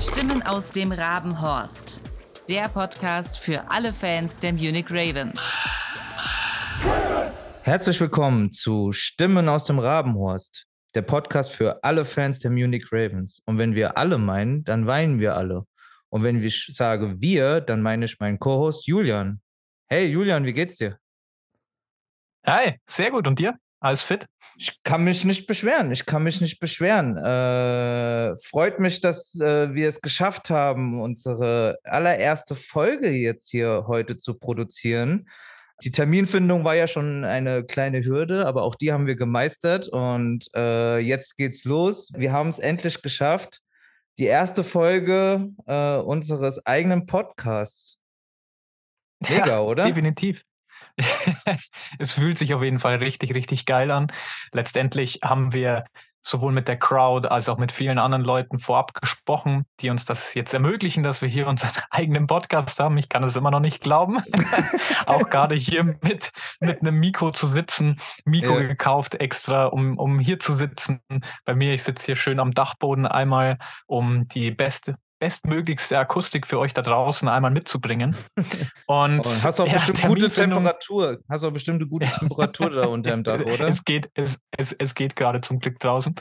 Stimmen aus dem Rabenhorst. Der Podcast für alle Fans der Munich Ravens. Herzlich willkommen zu Stimmen aus dem Rabenhorst. Der Podcast für alle Fans der Munich Ravens. Und wenn wir alle meinen, dann weinen wir alle. Und wenn ich sage wir, dann meine ich meinen Co-Host Julian. Hey Julian, wie geht's dir? Hi, sehr gut. Und dir? Alles fit? Ich kann mich nicht beschweren. Ich kann mich nicht beschweren. Äh, freut mich, dass äh, wir es geschafft haben, unsere allererste Folge jetzt hier heute zu produzieren. Die Terminfindung war ja schon eine kleine Hürde, aber auch die haben wir gemeistert und äh, jetzt geht's los. Wir haben es endlich geschafft. Die erste Folge äh, unseres eigenen Podcasts. Mega, ja, oder? Definitiv. Es fühlt sich auf jeden Fall richtig, richtig geil an. Letztendlich haben wir sowohl mit der Crowd als auch mit vielen anderen Leuten vorab gesprochen, die uns das jetzt ermöglichen, dass wir hier unseren eigenen Podcast haben. Ich kann es immer noch nicht glauben. auch gerade hier mit, mit einem Mikro zu sitzen. Mikro ja. gekauft extra, um, um hier zu sitzen. Bei mir, ich sitze hier schön am Dachboden einmal, um die beste bestmöglichste Akustik für euch da draußen einmal mitzubringen. Und, oh, hast auch ja, bestimmt gute Temperatur. Hast auch bestimmt eine gute Temperatur da unter dem Dach, oder? Es geht, es, es, es geht gerade zum Glück draußen.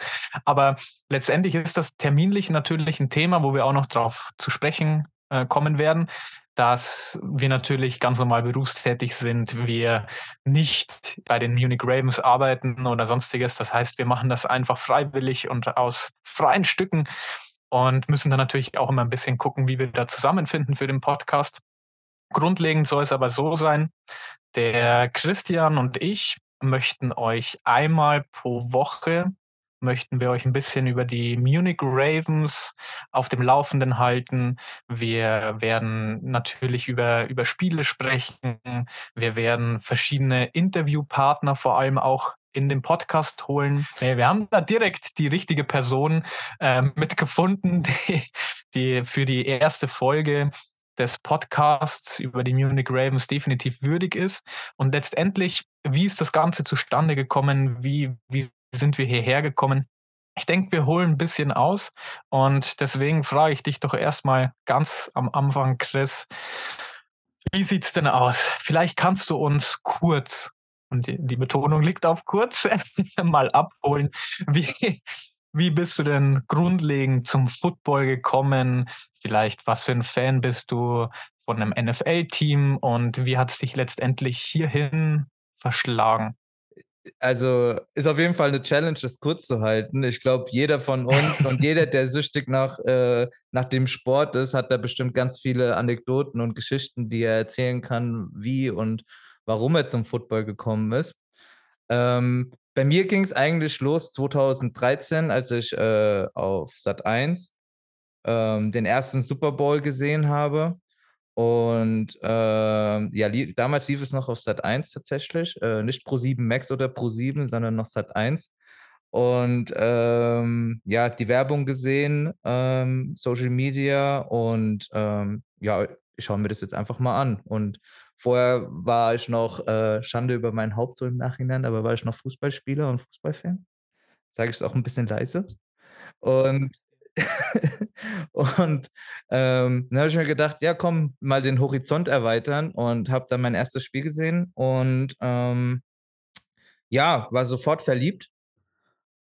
Aber letztendlich ist das terminlich natürlich ein Thema, wo wir auch noch drauf zu sprechen äh, kommen werden dass wir natürlich ganz normal berufstätig sind, wir nicht bei den Munich Ravens arbeiten oder sonstiges. Das heißt, wir machen das einfach freiwillig und aus freien Stücken und müssen dann natürlich auch immer ein bisschen gucken, wie wir da zusammenfinden für den Podcast. Grundlegend soll es aber so sein, der Christian und ich möchten euch einmal pro Woche möchten wir euch ein bisschen über die Munich Ravens auf dem Laufenden halten. Wir werden natürlich über, über Spiele sprechen. Wir werden verschiedene Interviewpartner vor allem auch in den Podcast holen. Wir haben da direkt die richtige Person äh, mitgefunden, die, die für die erste Folge des Podcasts über die Munich Ravens definitiv würdig ist. Und letztendlich, wie ist das Ganze zustande gekommen? Wie, wie sind wir hierher gekommen? Ich denke, wir holen ein bisschen aus und deswegen frage ich dich doch erstmal ganz am Anfang, Chris, wie sieht es denn aus? Vielleicht kannst du uns kurz und die, die Betonung liegt auf kurz, mal abholen. Wie, wie bist du denn grundlegend zum Football gekommen? Vielleicht, was für ein Fan bist du von einem NFL-Team und wie hat es dich letztendlich hierhin verschlagen? Also ist auf jeden Fall eine Challenge, das kurz zu halten. Ich glaube, jeder von uns und jeder, der süchtig nach, äh, nach dem Sport ist, hat da bestimmt ganz viele Anekdoten und Geschichten, die er erzählen kann, wie und warum er zum Football gekommen ist. Ähm, bei mir ging es eigentlich los 2013, als ich äh, auf Sat 1 ähm, den ersten Super Bowl gesehen habe. Und äh, ja, li damals lief es noch auf Sat 1 tatsächlich. Äh, nicht Pro 7 Max oder Pro 7, sondern noch Sat 1. Und ähm, ja, die Werbung gesehen, ähm, Social Media und ähm, ja, ich schaue mir das jetzt einfach mal an. Und Vorher war ich noch, äh, Schande über mein Haupt so im Nachhinein, aber war ich noch Fußballspieler und Fußballfan. Sage ich es auch ein bisschen leise. Und, und ähm, dann habe ich mir gedacht, ja, komm, mal den Horizont erweitern und habe dann mein erstes Spiel gesehen und ähm, ja, war sofort verliebt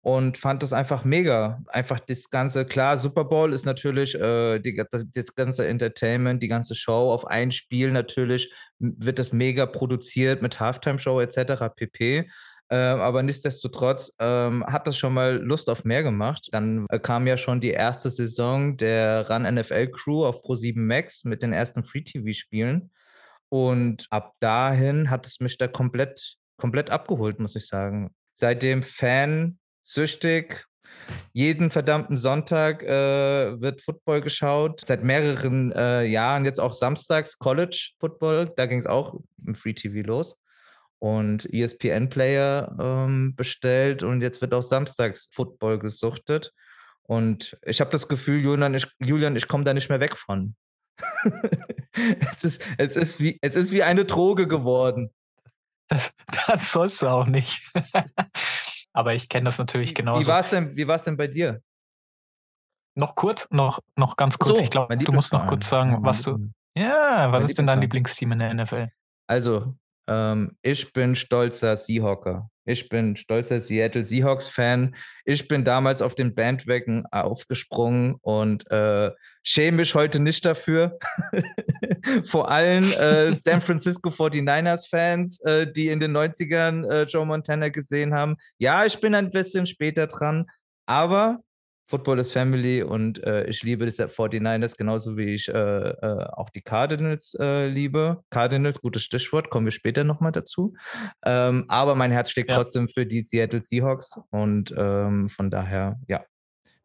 und fand das einfach mega. Einfach das ganze, klar, Super Bowl ist natürlich äh, die, das, das, ganze Entertainment, die ganze Show auf ein Spiel natürlich wird das mega produziert mit Halftime-Show etc. pp. Äh, aber nichtsdestotrotz ähm, hat das schon mal Lust auf mehr gemacht. Dann äh, kam ja schon die erste Saison der Run NFL Crew auf Pro7 Max mit den ersten Free-TV-Spielen. Und ab dahin hat es mich da komplett, komplett abgeholt, muss ich sagen. Seitdem Fan süchtig. Jeden verdammten Sonntag äh, wird Football geschaut. Seit mehreren äh, Jahren jetzt auch samstags College Football. Da ging es auch im Free TV los. Und ESPN Player ähm, bestellt und jetzt wird auch samstags Football gesuchtet. Und ich habe das Gefühl, Julian, ich, Julian, ich komme da nicht mehr weg von. es, ist, es, ist wie, es ist wie eine Droge geworden. Das, das sollst du auch nicht. Aber ich kenne das natürlich genauso. Wie war es denn, denn bei dir? noch kurz, noch, noch ganz kurz. So, ich glaube, du musst noch kurz sagen, was du. Ja, was ist denn dein. Lieblingsteam in der NFL? Also, ähm, ich bin stolzer Seahawker. Ich bin stolzer Seattle Seahawks-Fan. Ich bin damals auf den Bandwagon aufgesprungen und äh, schäme mich heute nicht dafür. Vor allem äh, San Francisco 49ers-Fans, äh, die in den 90ern äh, Joe Montana gesehen haben. Ja, ich bin ein bisschen später dran, aber Football is Family und äh, ich liebe die 49ers genauso wie ich äh, äh, auch die Cardinals äh, liebe. Cardinals, gutes Stichwort, kommen wir später nochmal dazu. Ähm, aber mein Herz schlägt Ja. trotzdem für die Seattle Seahawks und ähm, von daher, ja,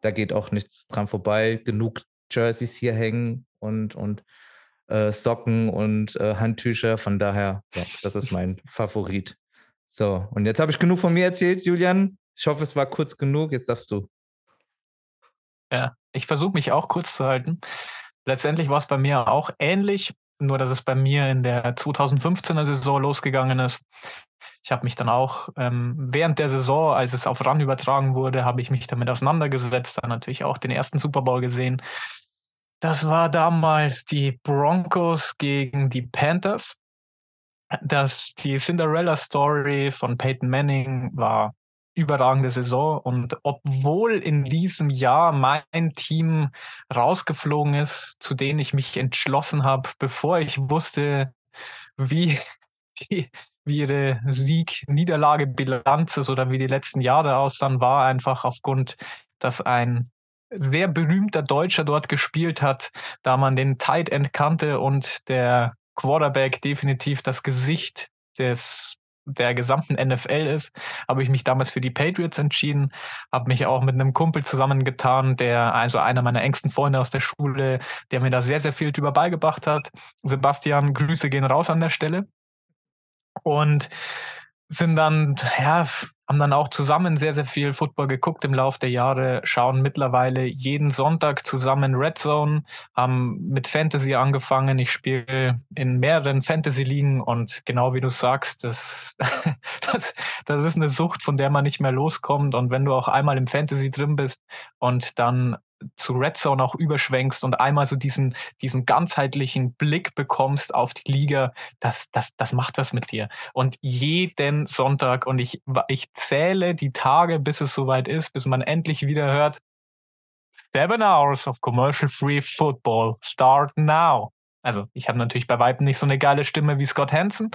da geht auch nichts dran vorbei. Genug Jerseys hier hängen und, und äh, Socken und äh, Handtücher. Von daher, ja, das ist mein Favorit. So, und jetzt habe ich genug von mir erzählt, Julian. Ich hoffe, es war kurz genug. Jetzt darfst du. Ja, ich versuche mich auch kurz zu halten. Letztendlich war es bei mir auch ähnlich, nur dass es bei mir in der 2015er Saison losgegangen ist. Ich habe mich dann auch ähm, während der Saison, als es auf RAN übertragen wurde, habe ich mich damit auseinandergesetzt, dann natürlich auch den ersten Super Bowl gesehen. Das war damals die Broncos gegen die Panthers. Das, die Cinderella Story von Peyton Manning war überragende Saison. Und obwohl in diesem Jahr mein Team rausgeflogen ist, zu denen ich mich entschlossen habe, bevor ich wusste, wie, wie ihre Sieg-Niederlage-Bilanz ist oder wie die letzten Jahre aussahen, war einfach aufgrund, dass ein sehr berühmter Deutscher dort gespielt hat, da man den Tight End kannte und der Quarterback definitiv das Gesicht des der gesamten NFL ist, habe ich mich damals für die Patriots entschieden, habe mich auch mit einem Kumpel zusammengetan, der also einer meiner engsten Freunde aus der Schule, der mir da sehr, sehr viel drüber beigebracht hat. Sebastian, Grüße gehen raus an der Stelle. Und sind dann, ja, haben dann auch zusammen sehr, sehr viel Football geguckt im Laufe der Jahre, schauen mittlerweile jeden Sonntag zusammen Red Zone, haben mit Fantasy angefangen. Ich spiele in mehreren Fantasy-Ligen und genau wie du sagst, das, das, das ist eine Sucht, von der man nicht mehr loskommt. Und wenn du auch einmal im Fantasy drin bist und dann zu Red Zone auch überschwenkst und einmal so diesen, diesen ganzheitlichen Blick bekommst auf die Liga, das, das, das macht was mit dir. Und jeden Sonntag, und ich, ich zähle die Tage, bis es soweit ist, bis man endlich wieder hört, Seven hours of commercial-free football start now. Also, ich habe natürlich bei Weitem nicht so eine geile Stimme wie Scott Hansen.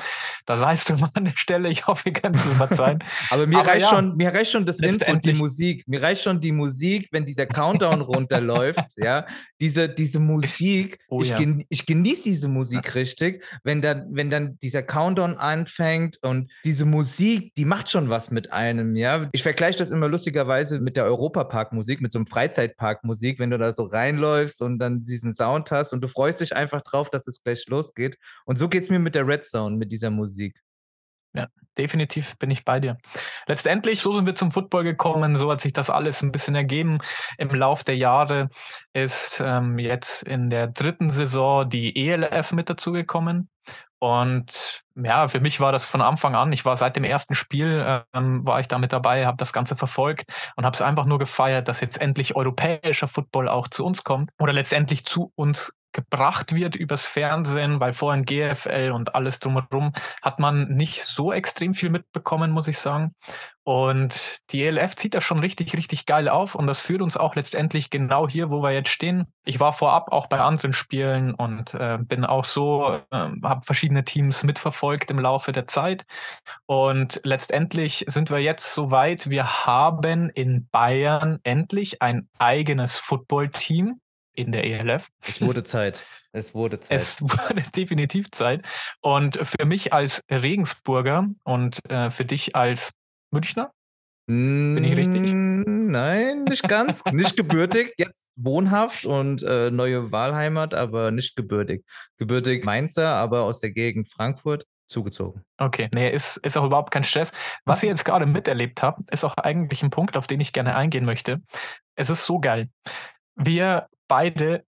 Da seist du mal an der Stelle. Ich hoffe, ihr könnt es mir verzeihen. Aber mir Aber reicht ja, schon, mir reicht schon das Intro und die Musik. Mir reicht schon die Musik, wenn dieser Countdown runterläuft, ja. Diese, diese Musik, Oh ich, ja. gen, ich genieße diese Musik richtig, wenn dann, wenn dann dieser Countdown anfängt und diese Musik, die macht schon was mit einem, ja. Ich vergleiche das immer lustigerweise mit der Europapark-Musik, mit so einem Freizeitpark-Musik, wenn du da so reinläufst und dann diesen Sound hast und du freust dich einfach drauf, dass es gleich losgeht. Und so geht es mir mit der Red Zone, mit dieser Musik. definitiv bin ich bei dir. Letztendlich, so sind wir zum Football gekommen, so hat sich das alles ein bisschen ergeben. Im Lauf der Jahre ist ähm, jetzt in der dritten Saison die ELF mit dazugekommen. Und ja, für mich war das von Anfang an, ich war seit dem ersten Spiel, ähm, war ich da mit dabei, habe das Ganze verfolgt und habe es einfach nur gefeiert, dass jetzt endlich europäischer Football auch zu uns kommt oder letztendlich zu uns gebracht wird übers Fernsehen, weil vorhin GFL und alles drumherum hat man nicht so extrem viel mitbekommen, muss ich sagen. Und die ELF zieht das schon richtig, richtig geil auf und das führt uns auch letztendlich genau hier, wo wir jetzt stehen. Ich war vorab auch bei anderen Spielen und äh, bin auch so, äh, habe verschiedene Teams mitverfolgt im Laufe der Zeit. Und letztendlich sind wir jetzt so weit, wir haben in Bayern endlich ein eigenes Footballteam in der ELF. Es wurde Zeit. Es wurde Zeit. Es wurde definitiv Zeit. Und für mich als Regensburger und äh, für dich als Münchner, Bin ich richtig? Mm, Nein, nicht ganz. nicht gebürtig, jetzt wohnhaft und äh, neue Wahlheimat, aber nicht gebürtig. Gebürtig Mainzer, aber aus der Gegend Frankfurt zugezogen. okay, nee, ist, ist auch überhaupt kein Stress. Was ihr jetzt gerade miterlebt habt, ist auch eigentlich ein Punkt, auf den ich gerne eingehen möchte. Es ist so geil. Wir beide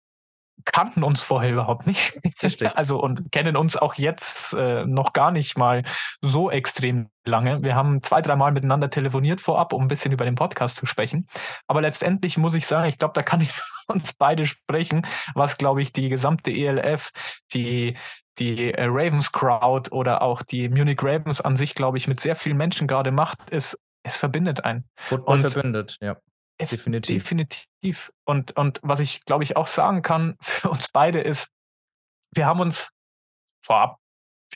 kannten uns vorher überhaupt nicht. Richtig. Also und kennen uns auch jetzt äh, noch gar nicht mal so extrem lange. Wir haben zwei, dreimal miteinander telefoniert vorab, um ein bisschen über den Podcast zu sprechen. Aber letztendlich muss ich sagen, ich glaube, da kann ich uns beide sprechen, was, glaube ich, die gesamte ELF, die, die äh, Ravens Crowd oder auch die Munich Ravens an sich, glaube ich, mit sehr vielen Menschen gerade macht, ist, es verbindet einen. Football und verbindet, ja. Definitiv. Definitiv. Und, und was ich, glaube ich, auch sagen kann für uns beide ist, wir haben uns vorab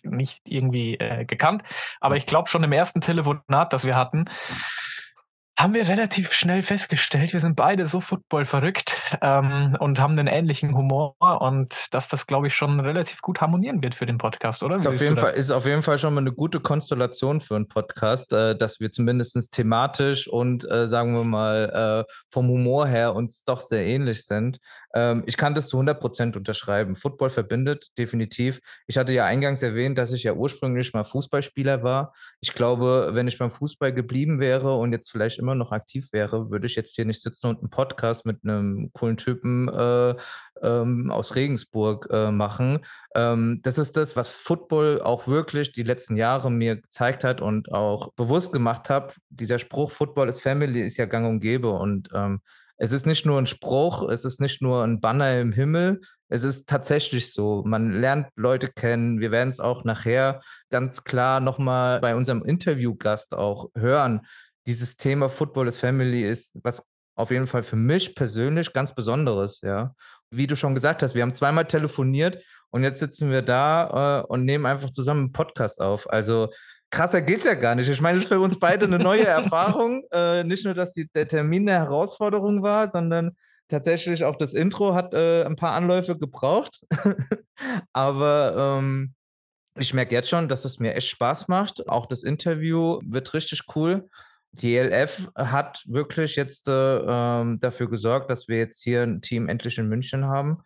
nicht irgendwie äh, gekannt, aber ich glaube schon im ersten Telefonat, das wir hatten, haben wir relativ schnell festgestellt, wir sind beide so Football verrückt ähm, und haben einen ähnlichen Humor und dass das, glaube ich, schon relativ gut harmonieren wird für den Podcast, oder? Ist auf, jeden Fall, ist auf jeden Fall schon mal eine gute Konstellation für einen Podcast, äh, dass wir zumindest thematisch und äh, sagen wir mal äh, vom Humor her uns doch sehr ähnlich sind. Ähm, ich kann das zu 100 Prozent unterschreiben. Football verbindet definitiv. Ich hatte ja eingangs erwähnt, dass ich ja ursprünglich mal Fußballspieler war. Ich glaube, wenn ich beim Fußball geblieben wäre und jetzt vielleicht immer noch aktiv wäre, würde ich jetzt hier nicht sitzen und einen Podcast mit einem coolen Typen äh, ähm, aus Regensburg äh, machen. Ähm, das ist das, was Football auch wirklich die letzten Jahre mir gezeigt hat und auch bewusst gemacht hat. Dieser Spruch, Football is Family, ist ja gang und gäbe und ähm, es ist nicht nur ein Spruch, es ist nicht nur ein Banner im Himmel, es ist tatsächlich so. Man lernt Leute kennen. Wir werden es auch nachher ganz klar nochmal bei unserem Interviewgast auch hören. Dieses Thema Football is Family ist was auf jeden Fall für mich persönlich ganz Besonderes, ja. Wie du schon gesagt hast, wir haben zweimal telefoniert und jetzt sitzen wir da äh, und nehmen einfach zusammen einen Podcast auf. Also krasser geht es ja gar nicht. Ich meine, es ist für uns beide eine neue Erfahrung. Äh, nicht nur, dass die, der Termin eine Herausforderung war, sondern tatsächlich auch das Intro hat äh, ein paar Anläufe gebraucht. Aber ähm, ich merke jetzt schon, dass es mir echt Spaß macht. Auch das Interview wird richtig cool. Die ELF hat wirklich jetzt äh, ähm, dafür gesorgt, dass wir jetzt hier ein Team endlich in München haben,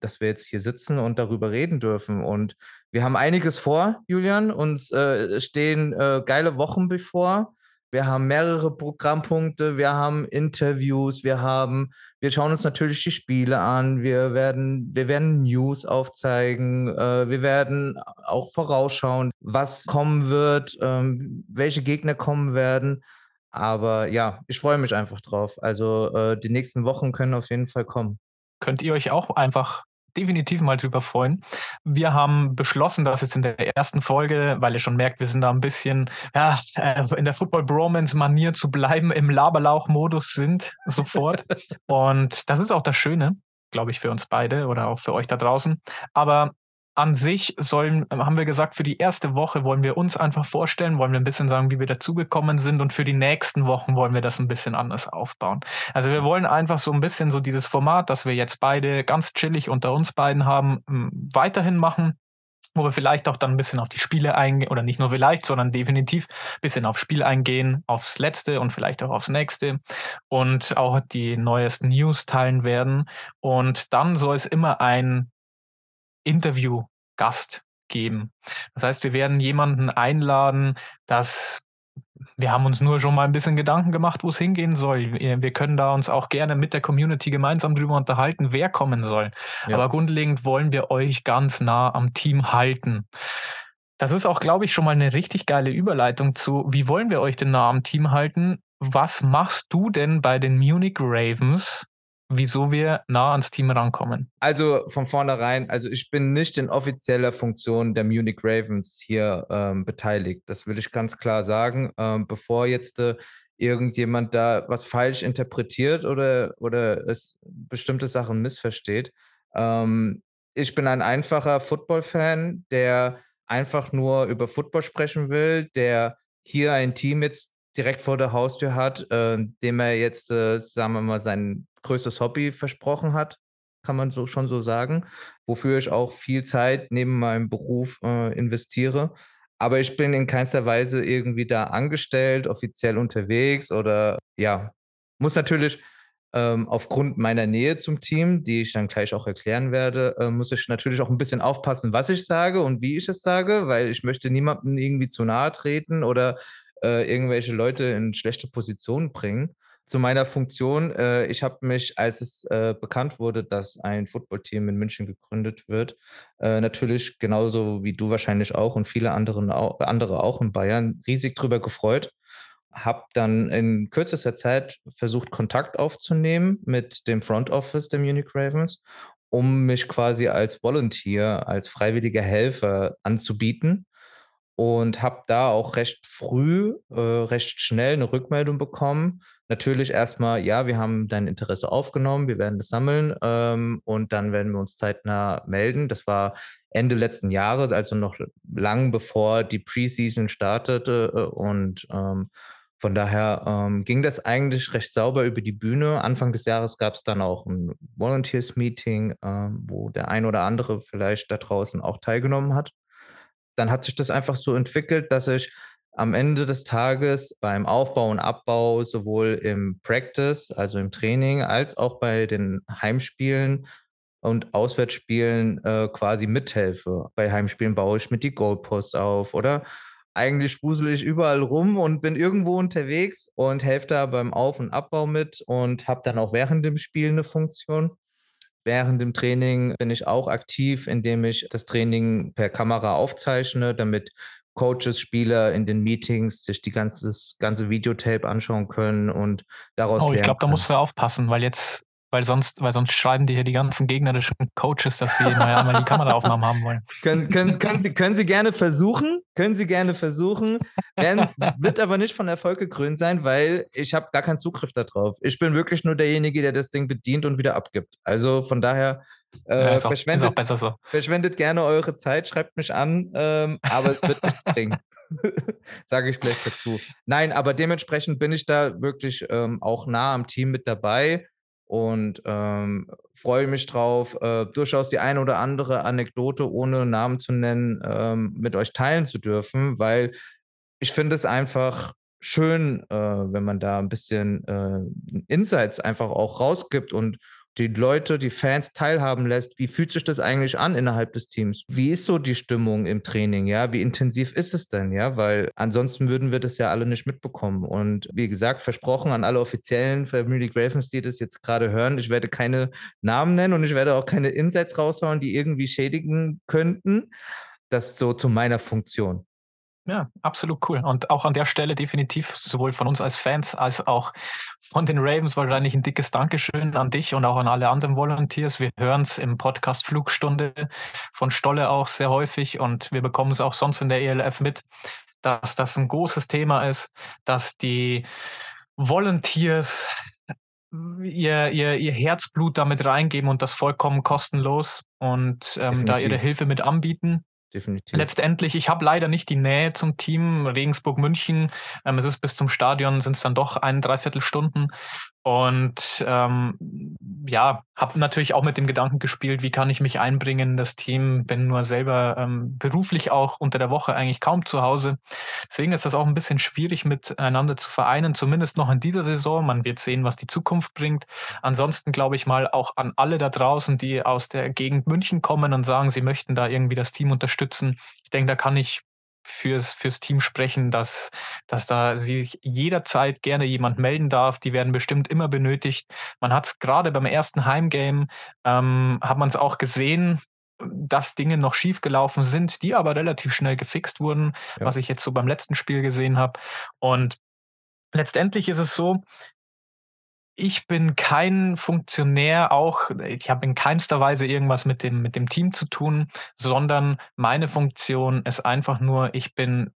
dass wir jetzt hier sitzen und darüber reden dürfen. Und wir haben einiges vor, Julian. Uns äh, stehen äh, geile Wochen bevor. Wir haben mehrere Programmpunkte, wir haben Interviews, wir haben, wir schauen uns natürlich die Spiele an, wir werden, wir werden News aufzeigen, äh, wir werden auch vorausschauen, was kommen wird, ähm, welche Gegner kommen werden. Aber ja, ich freue mich einfach drauf. Also äh, die nächsten Wochen können auf jeden Fall kommen. Könnt ihr euch auch einfach definitiv mal drüber freuen. Wir haben beschlossen, dass jetzt in der ersten Folge, weil ihr schon merkt, wir sind da ein bisschen ja, äh, in der Football-Bromance-Manier zu bleiben, im Laberlauch-Modus sind sofort. Und das ist auch das Schöne, glaube ich, für uns beide oder auch für euch da draußen. Aber an sich sollen, haben wir gesagt, für die erste Woche wollen wir uns einfach vorstellen, wollen wir ein bisschen sagen, wie wir dazugekommen sind und für die nächsten Wochen wollen wir das ein bisschen anders aufbauen. Also wir wollen einfach so ein bisschen so dieses Format, das wir jetzt beide ganz chillig unter uns beiden haben, weiterhin machen wo wir vielleicht auch dann ein bisschen auf die Spiele eingehen, oder nicht nur vielleicht, sondern definitiv ein bisschen aufs Spiel eingehen, aufs letzte und vielleicht auch aufs nächste und auch die neuesten News teilen werden. Und dann soll es immer ein Interviewgast geben. Das heißt, wir werden jemanden einladen, dass wir haben uns nur schon mal ein bisschen Gedanken gemacht, wo es hingehen soll. Wir können da uns auch gerne mit der Community gemeinsam drüber unterhalten, wer kommen soll. Ja. Aber grundlegend wollen wir euch ganz nah am Team halten. Das ist auch, glaube ich, schon mal eine richtig geile Überleitung zu, wie wollen wir euch denn nah am Team halten? Was machst du denn bei den Munich Ravens wieso wir nah ans Team rankommen? Also von vornherein, also ich bin nicht in offizieller Funktion der Munich Ravens hier ähm, beteiligt. Das will ich ganz klar sagen. Ähm, bevor jetzt äh, irgendjemand da was falsch interpretiert oder, oder es bestimmte Sachen missversteht. Ähm, ich bin ein einfacher Football-Fan, der einfach nur über Football sprechen will, der hier ein Team jetzt direkt vor der Haustür hat, äh, dem er jetzt, äh, sagen wir mal, sein größtes Hobby versprochen hat, kann man so schon so sagen, wofür ich auch viel Zeit neben meinem Beruf äh, investiere. Aber ich bin in keinster Weise irgendwie da angestellt, offiziell unterwegs oder ja, muss natürlich ähm, aufgrund meiner Nähe zum Team, die ich dann gleich auch erklären werde, äh, muss ich natürlich auch ein bisschen aufpassen, was ich sage und wie ich es sage, weil ich möchte niemandem irgendwie zu nahe treten oder äh, irgendwelche Leute in schlechte Positionen bringen. zu meiner Funktion. Äh, ich habe mich, als es äh, bekannt wurde, dass ein Footballteam in München gegründet wird, äh, natürlich genauso wie du wahrscheinlich auch und viele anderen, andere auch in Bayern, riesig drüber gefreut. Habe dann in kürzester Zeit versucht, Kontakt aufzunehmen mit dem Front Office der Munich Ravens, um mich quasi als Volunteer, als freiwilliger Helfer anzubieten und habe da auch recht früh, äh, recht schnell eine Rückmeldung bekommen. Natürlich erstmal, ja, wir haben dein Interesse aufgenommen, wir werden das sammeln ähm, und dann werden wir uns zeitnah melden. Das war Ende letzten Jahres, also noch lang bevor die Preseason startete äh, und ähm, von daher ähm, ging das eigentlich recht sauber über die Bühne. Anfang des Jahres gab es dann auch ein Volunteers-Meeting, äh, wo der ein oder andere vielleicht da draußen auch teilgenommen hat dann hat sich das einfach so entwickelt, dass ich am Ende des Tages beim Aufbau und Abbau sowohl im Practice, also im Training, als auch bei den Heimspielen und Auswärtsspielen äh, quasi mithelfe. Bei Heimspielen baue ich mit die Goalposts auf oder eigentlich wusel ich überall rum und bin irgendwo unterwegs und helfe da beim Auf- und Abbau mit und habe dann auch während dem Spiel eine Funktion. Während dem Training bin ich auch aktiv, indem ich das Training per Kamera aufzeichne, damit Coaches, Spieler in den Meetings sich die ganze, ganze Videotape anschauen können und daraus Oh, ich glaube, da musst du aufpassen, weil jetzt weil sonst, weil sonst schreiben die hier die ganzen gegnerischen Coaches, dass sie naja, mal die Kameraaufnahmen haben wollen. können, können, können, sie, können Sie gerne versuchen, können Sie gerne versuchen, werden, wird aber nicht von Erfolg gekrönt sein, weil ich habe gar keinen Zugriff darauf. Ich bin wirklich nur derjenige, der das Ding bedient und wieder abgibt. Also von daher äh, ja, verschwendet, so. verschwendet gerne eure Zeit, schreibt mich an, ähm, aber es wird nichts bringen. Sage ich gleich dazu. Nein, aber dementsprechend bin ich da wirklich ähm, auch nah am Team mit dabei und ähm, freue mich drauf, äh, durchaus die eine oder andere Anekdote, ohne Namen zu nennen, ähm, mit euch teilen zu dürfen, weil ich finde es einfach schön, äh, wenn man da ein bisschen äh, Insights einfach auch rausgibt und die Leute, die Fans teilhaben lässt. Wie fühlt sich das eigentlich an innerhalb des Teams? Wie ist so die Stimmung im Training? Ja, wie intensiv ist es denn? Ja, weil ansonsten würden wir das ja alle nicht mitbekommen. Und wie gesagt, versprochen an alle offiziellen Family Ravens, die das jetzt gerade hören, ich werde keine Namen nennen und ich werde auch keine Insights raushauen, die irgendwie schädigen könnten. Das so zu meiner Funktion. Ja, absolut cool. Und auch an der Stelle definitiv sowohl von uns als Fans als auch von den Ravens wahrscheinlich ein dickes Dankeschön an dich und auch an alle anderen Volunteers. Wir hören es im Podcast Flugstunde von Stolle auch sehr häufig und wir bekommen es auch sonst in der ELF mit, dass das ein großes Thema ist, dass die Volunteers ihr, ihr, ihr Herzblut damit reingeben und das vollkommen kostenlos und ähm, da ihre Hilfe mit anbieten definitiv. Letztendlich, ich habe leider nicht die Nähe zum Team Regensburg-München. Ähm, es ist bis zum Stadion, sind es dann doch ein, dreiviertel Stunden. Und ähm, ja, habe natürlich auch mit dem Gedanken gespielt, wie kann ich mich einbringen in das Team, bin nur selber ähm, beruflich auch unter der Woche eigentlich kaum zu Hause. Deswegen ist das auch ein bisschen schwierig miteinander zu vereinen, zumindest noch in dieser Saison. Man wird sehen, was die Zukunft bringt. Ansonsten glaube ich mal auch an alle da draußen, die aus der Gegend München kommen und sagen, sie möchten da irgendwie das Team unterstützen. Ich denke, da kann ich fürs, fürs Team sprechen, dass, dass da sich jederzeit gerne jemand melden darf. Die werden bestimmt immer benötigt. Man hat es gerade beim ersten Heimgame, ähm, hat man es auch gesehen, dass Dinge noch schiefgelaufen sind, die aber relativ schnell gefixt wurden, ja. was ich jetzt so beim letzten Spiel gesehen habe. Und letztendlich ist es so, ich bin kein Funktionär, auch ich habe in keinster Weise irgendwas mit dem, mit dem Team zu tun, sondern meine Funktion ist einfach nur, ich bin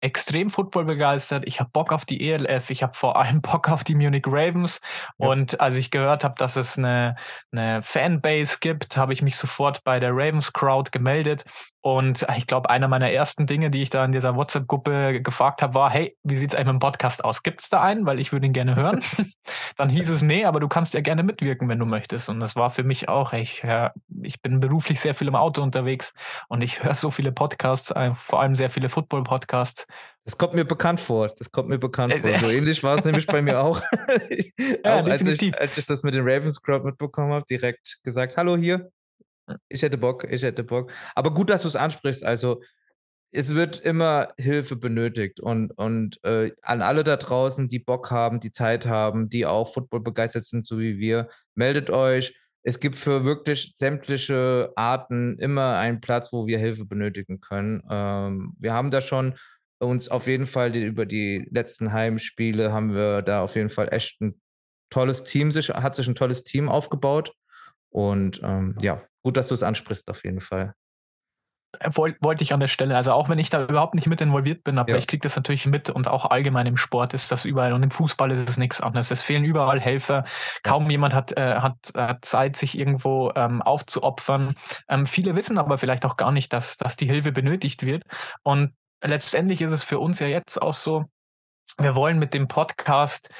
extrem Football begeistert. Ich habe Bock auf die ELF. Ich habe vor allem Bock auf die Munich Ravens. Ja. Und als ich gehört habe, dass es eine, eine Fanbase gibt, habe ich mich sofort bei der Ravens Crowd gemeldet. Und ich glaube, einer meiner ersten Dinge, die ich da in dieser WhatsApp-Gruppe gefragt habe, war, hey, wie sieht es eigentlich mit dem Podcast aus? Gibt es da einen? Weil ich würde ihn gerne hören. Dann hieß es, nee, aber du kannst ja gerne mitwirken, wenn du möchtest. Und das war für mich auch, ich, ja, ich bin beruflich sehr viel im Auto unterwegs und ich höre so viele Podcasts, äh, vor allem sehr viele Football-Podcasts. Das kommt mir bekannt vor. Das kommt mir bekannt vor. So ähnlich war es nämlich bei mir auch. ja, auch als, ich, als ich das mit den Ravens Crowd mitbekommen habe, direkt gesagt, hallo hier, ich hätte Bock, ich hätte Bock. Aber gut, dass du es ansprichst. Also es wird immer Hilfe benötigt und, und äh, an alle da draußen, die Bock haben, die Zeit haben, die auch Football begeistert sind, so wie wir, meldet euch. Es gibt für wirklich sämtliche Arten immer einen Platz, wo wir Hilfe benötigen können. Ähm, wir haben da schon uns auf jeden Fall die, über die letzten Heimspiele haben wir da auf jeden Fall echt ein tolles Team, sich, hat sich ein tolles Team aufgebaut. Und ähm, ja, gut, dass du es ansprichst, auf jeden Fall. Äh, wollte wollt ich an der Stelle. Also auch wenn ich da überhaupt nicht mit involviert bin, aber ja. ich kriege das natürlich mit und auch allgemein im Sport ist das überall und im Fußball ist es nichts anderes. Es fehlen überall Helfer. Kaum ja. jemand hat, äh, hat, hat Zeit, sich irgendwo ähm, aufzuopfern. Ähm, viele wissen aber vielleicht auch gar nicht, dass, dass die Hilfe benötigt wird. Und letztendlich ist es für uns ja jetzt auch so, wir wollen mit dem Podcast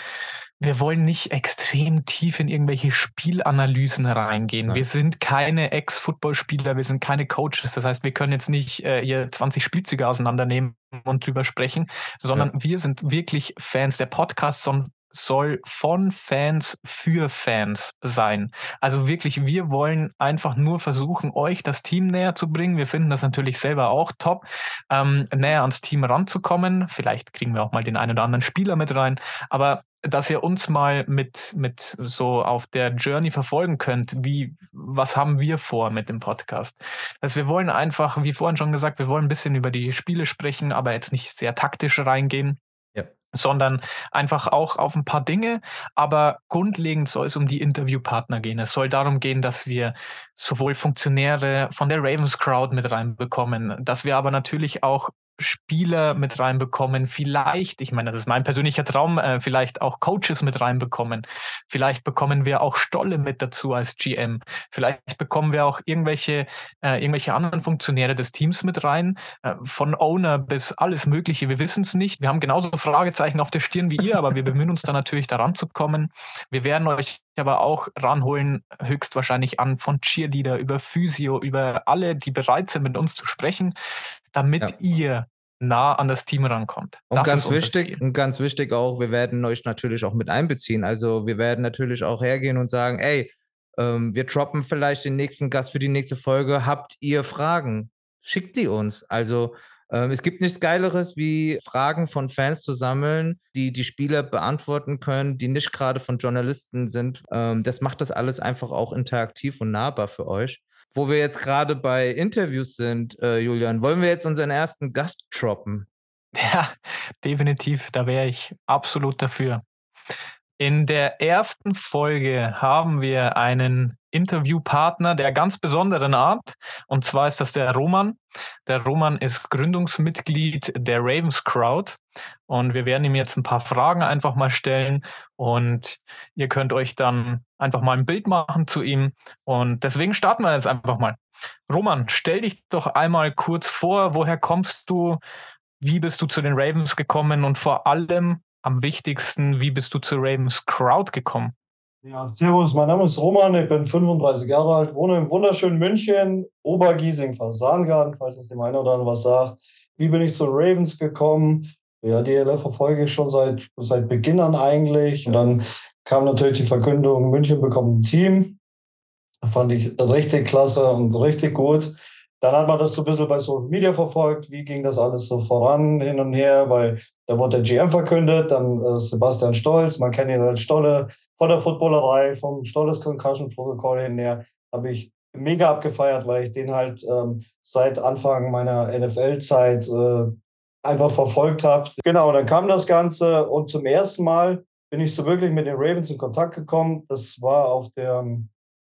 wir wollen nicht extrem tief in irgendwelche Spielanalysen reingehen. Nein. Wir sind keine Ex-Footballspieler, wir sind keine Coaches. Das heißt, wir können jetzt nicht äh, hier 20 Spielzüge auseinandernehmen und drüber sprechen, sondern ja. wir sind wirklich Fans. Der Podcast soll, soll von Fans für Fans sein. Also wirklich, wir wollen einfach nur versuchen, euch das Team näher zu bringen. Wir finden das natürlich selber auch top, ähm, näher ans Team ranzukommen. Vielleicht kriegen wir auch mal den einen oder anderen Spieler mit rein. Aber dass ihr uns mal mit, mit so auf der Journey verfolgen könnt, wie, was haben wir vor mit dem Podcast? Also wir wollen einfach, wie vorhin schon gesagt, wir wollen ein bisschen über die Spiele sprechen, aber jetzt nicht sehr taktisch reingehen. Ja. sondern einfach auch auf ein paar Dinge. Aber grundlegend soll es um die Interviewpartner gehen. Es soll darum gehen, dass wir sowohl Funktionäre von der Ravens Crowd mit reinbekommen, dass wir aber natürlich auch Spieler mit reinbekommen, vielleicht, ich meine, das ist mein persönlicher Traum, äh, vielleicht auch Coaches mit reinbekommen. Vielleicht bekommen wir auch Stolle mit dazu als GM. Vielleicht bekommen wir auch irgendwelche, äh, irgendwelche anderen Funktionäre des Teams mit rein, äh, von Owner bis alles Mögliche. Wir wissen es nicht. Wir haben genauso Fragezeichen auf der Stirn wie ihr, aber wir bemühen uns da natürlich daran zu kommen. Wir werden euch aber auch ranholen, höchstwahrscheinlich an von Cheerleader über Physio, über alle, die bereit sind, mit uns zu sprechen damit ja. ihr nah an das Team rankommt. Und das ganz wichtig, und ganz wichtig auch, wir werden euch natürlich auch mit einbeziehen. Also wir werden natürlich auch hergehen und sagen, ey, ähm, wir droppen vielleicht den nächsten Gast für die nächste Folge. Habt ihr Fragen? Schickt die uns. Also ähm, es gibt nichts Geileres, wie Fragen von Fans zu sammeln, die die Spieler beantworten können, die nicht gerade von Journalisten sind. Ähm, das macht das alles einfach auch interaktiv und nahbar für euch wo wir jetzt gerade bei Interviews sind, äh, Julian, wollen wir jetzt unseren ersten Gast droppen? Ja, definitiv. Da wäre ich absolut dafür. In der ersten Folge haben wir einen Interviewpartner der ganz besonderen Art. Und zwar ist das der Roman. Der Roman ist Gründungsmitglied der Ravens Crowd. Und wir werden ihm jetzt ein paar Fragen einfach mal stellen. Und ihr könnt euch dann einfach mal ein Bild machen zu ihm. Und deswegen starten wir jetzt einfach mal. Roman, stell dich doch einmal kurz vor. Woher kommst du? Wie bist du zu den Ravens gekommen? Und vor allem, am wichtigsten, wie bist du zur Ravens Crowd gekommen? Ja, servus, mein Name ist Roman, ich bin 35 Jahre alt, wohne im wunderschönen München, Obergiesing, Fasangarten, falls es dem einen oder anderen was sagt. Wie bin ich zu Ravens gekommen? Ja, die LF verfolge ich schon seit, seit Beginn an eigentlich. Und dann kam natürlich die Verkündung, München bekommt ein Team. Fand ich richtig klasse und richtig gut. Dann hat man das so ein bisschen bei Social Media verfolgt. Wie ging das alles so voran, hin und her? Weil da wurde der GM verkündet, dann äh, Sebastian Stolz, man kennt ihn als Stolle von der Footballerei, vom Stolles Concussion Protokoll hin her, habe ich mega abgefeiert, weil ich den halt ähm, seit Anfang meiner NFL-Zeit äh, einfach verfolgt habe. Genau, dann kam das Ganze und zum ersten Mal bin ich so wirklich mit den Ravens in Kontakt gekommen. Das war auf der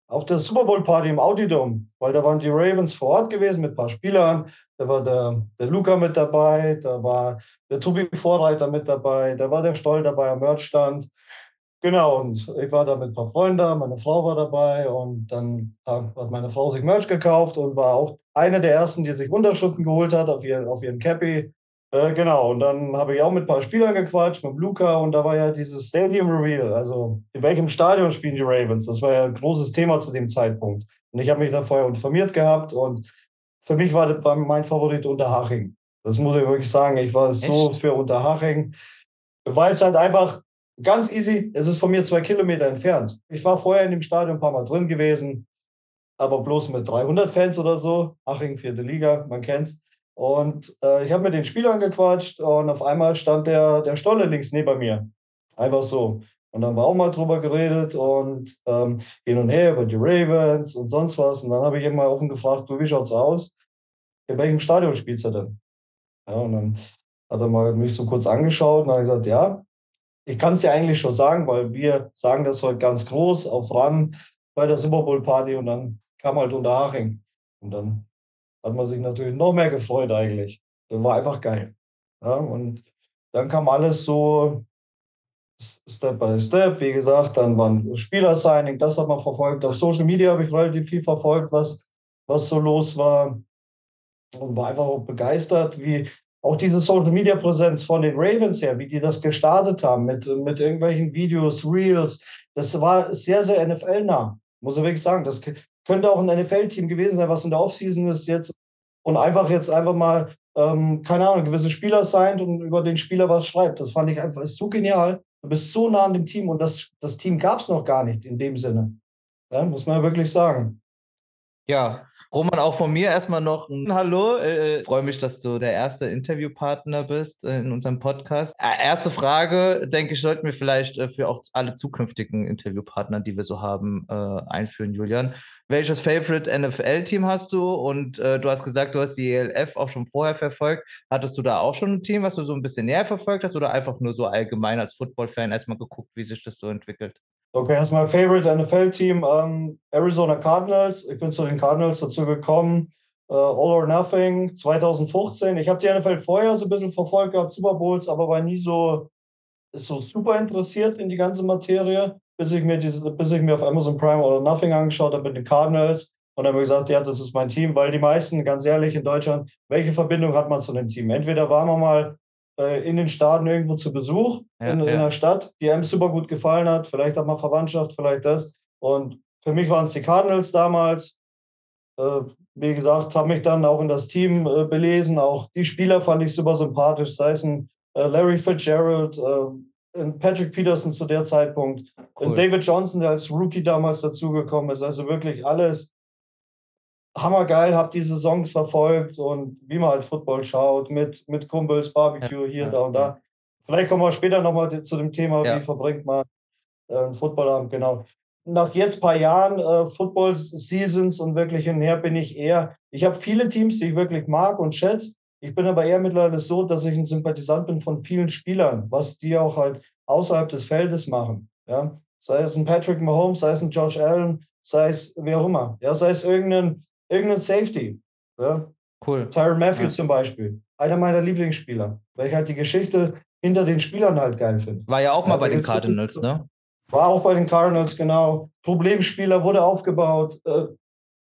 auf der Super Bowl Party im Audi weil da waren die Ravens vor Ort gewesen mit ein paar Spielern. Da war der, der Luca mit dabei, da war der Tobi Vorreiter mit dabei, da war der Stoll dabei am Merchstand. Genau, und ich war da mit ein paar Freunden da, meine Frau war dabei und dann hat meine Frau sich Merch gekauft und war auch eine der ersten, die sich Unterschriften geholt hat auf ihren, auf ihren Cappy. Äh, genau, und dann habe ich auch mit ein paar Spielern gequatscht, mit Luca, und da war ja dieses Stadium Reveal, also in welchem Stadion spielen die Ravens? Das war ja ein großes Thema zu dem Zeitpunkt. Und ich habe mich da vorher informiert gehabt und für mich war, war mein Favorit Unterhaching. Das muss ich wirklich sagen. Ich war Echt? so für Unterhaching, weil es halt einfach ganz easy, es ist von mir zwei Kilometer entfernt. Ich war vorher in dem Stadion ein paar Mal drin gewesen, aber bloß mit 300 Fans oder so. Haching, vierte Liga, man kennt's. Und äh, ich habe mit den Spielern gequatscht und auf einmal stand der, der Stolle links neben mir. Einfach so. Und dann war auch mal drüber geredet und ähm, hin und her über die Ravens und sonst was. Und dann habe ich mal offen gefragt, du, wie schaut's aus? In welchem Stadion spielst du denn? Ja, und dann hat er mal mich so kurz angeschaut und hat gesagt, ja, ich kann es ja eigentlich schon sagen, weil wir sagen das heute ganz groß auf RAN bei der Super Bowl Party und dann kam halt Unterhaching. Und dann hat man sich natürlich noch mehr gefreut eigentlich. Das war einfach geil. Ja, und dann kam alles so Step by Step. Wie gesagt, dann waren Spieler-Signing, das hat man verfolgt. Auf Social Media habe ich relativ viel verfolgt, was, was so los war. Und war einfach auch begeistert, wie auch diese Social Media Präsenz von den Ravens her, wie die das gestartet haben mit, mit irgendwelchen Videos, Reels. Das war sehr, sehr NFL-nah, muss ich wirklich sagen. Das könnte auch ein NFL-Team gewesen sein, was in der Offseason ist jetzt und einfach jetzt einfach mal, ähm, keine Ahnung, gewisse Spieler signed und über den Spieler was schreibt. Das fand ich einfach ist so genial. Du bist so nah an dem Team und das, das Team gab es noch gar nicht in dem Sinne. Ja, muss man ja wirklich sagen. Ja, Roman, auch von mir erstmal noch ein Hallo. Äh, freue mich, dass du der erste Interviewpartner bist äh, in unserem Podcast. Äh, erste Frage, denke ich, sollten wir vielleicht äh, für auch alle zukünftigen Interviewpartner, die wir so haben, äh, einführen, Julian. Welches Favorite NFL-Team hast du? Und äh, du hast gesagt, du hast die ELF auch schon vorher verfolgt. Hattest du da auch schon ein Team, was du so ein bisschen näher verfolgt hast oder einfach nur so allgemein als Football-Fan erstmal geguckt, wie sich das so entwickelt? Okay, erstmal Favorite NFL-Team, ähm, Arizona Cardinals. Ich bin zu den Cardinals dazu gekommen. Äh, All or Nothing 2015. Ich habe die NFL vorher so ein bisschen verfolgt, gehabt, Super Bowls, aber war nie so, so super interessiert in die ganze Materie, bis ich mir, diese, bis ich mir auf Amazon Prime All or Nothing angeschaut habe mit den Cardinals. Und dann habe ich gesagt, ja, das ist mein Team, weil die meisten, ganz ehrlich, in Deutschland, welche Verbindung hat man zu dem Team? Entweder war man mal äh, in den Staaten irgendwo zu Besuch ja, in, ja. in der Stadt, die einem super gut gefallen hat. Vielleicht hat man Verwandtschaft, vielleicht das. Und für mich waren es die Cardinals damals. Äh, wie gesagt, habe mich dann auch in das Team äh, belesen. Auch die Spieler fand ich super sympathisch, sei es ein äh, Larry Fitzgerald, äh, ein Patrick Peterson zu der Zeitpunkt, cool. David Johnson, der als Rookie damals dazugekommen ist. Also wirklich alles hammergeil, habe die Saisons verfolgt und wie man halt Football schaut, mit, mit Kumpels, Barbecue hier, ja, da und da. Vielleicht kommen wir später nochmal zu dem Thema, ja. wie verbringt man äh, einen Footballabend, genau. Nach jetzt ein paar Jahren äh, Football-Seasons und wirklich hinher bin ich eher, ich habe viele Teams, die ich wirklich mag und schätze. Ich bin aber eher mittlerweile so, dass ich ein Sympathisant bin von vielen Spielern, was die auch halt außerhalb des Feldes machen. Ja? Sei es ein Patrick Mahomes, sei es ein Josh Allen, sei es wer auch immer. Ja, sei es irgendein irgendein Safety. Ja? Cool. Tyron Matthew ja. zum Beispiel. Einer meiner Lieblingsspieler, weil ich halt die Geschichte hinter den Spielern halt geil finde. War ja auch mal bei den Cardinals, ne? War auch bei den Cardinals, genau. Problemspieler wurde aufgebaut, äh,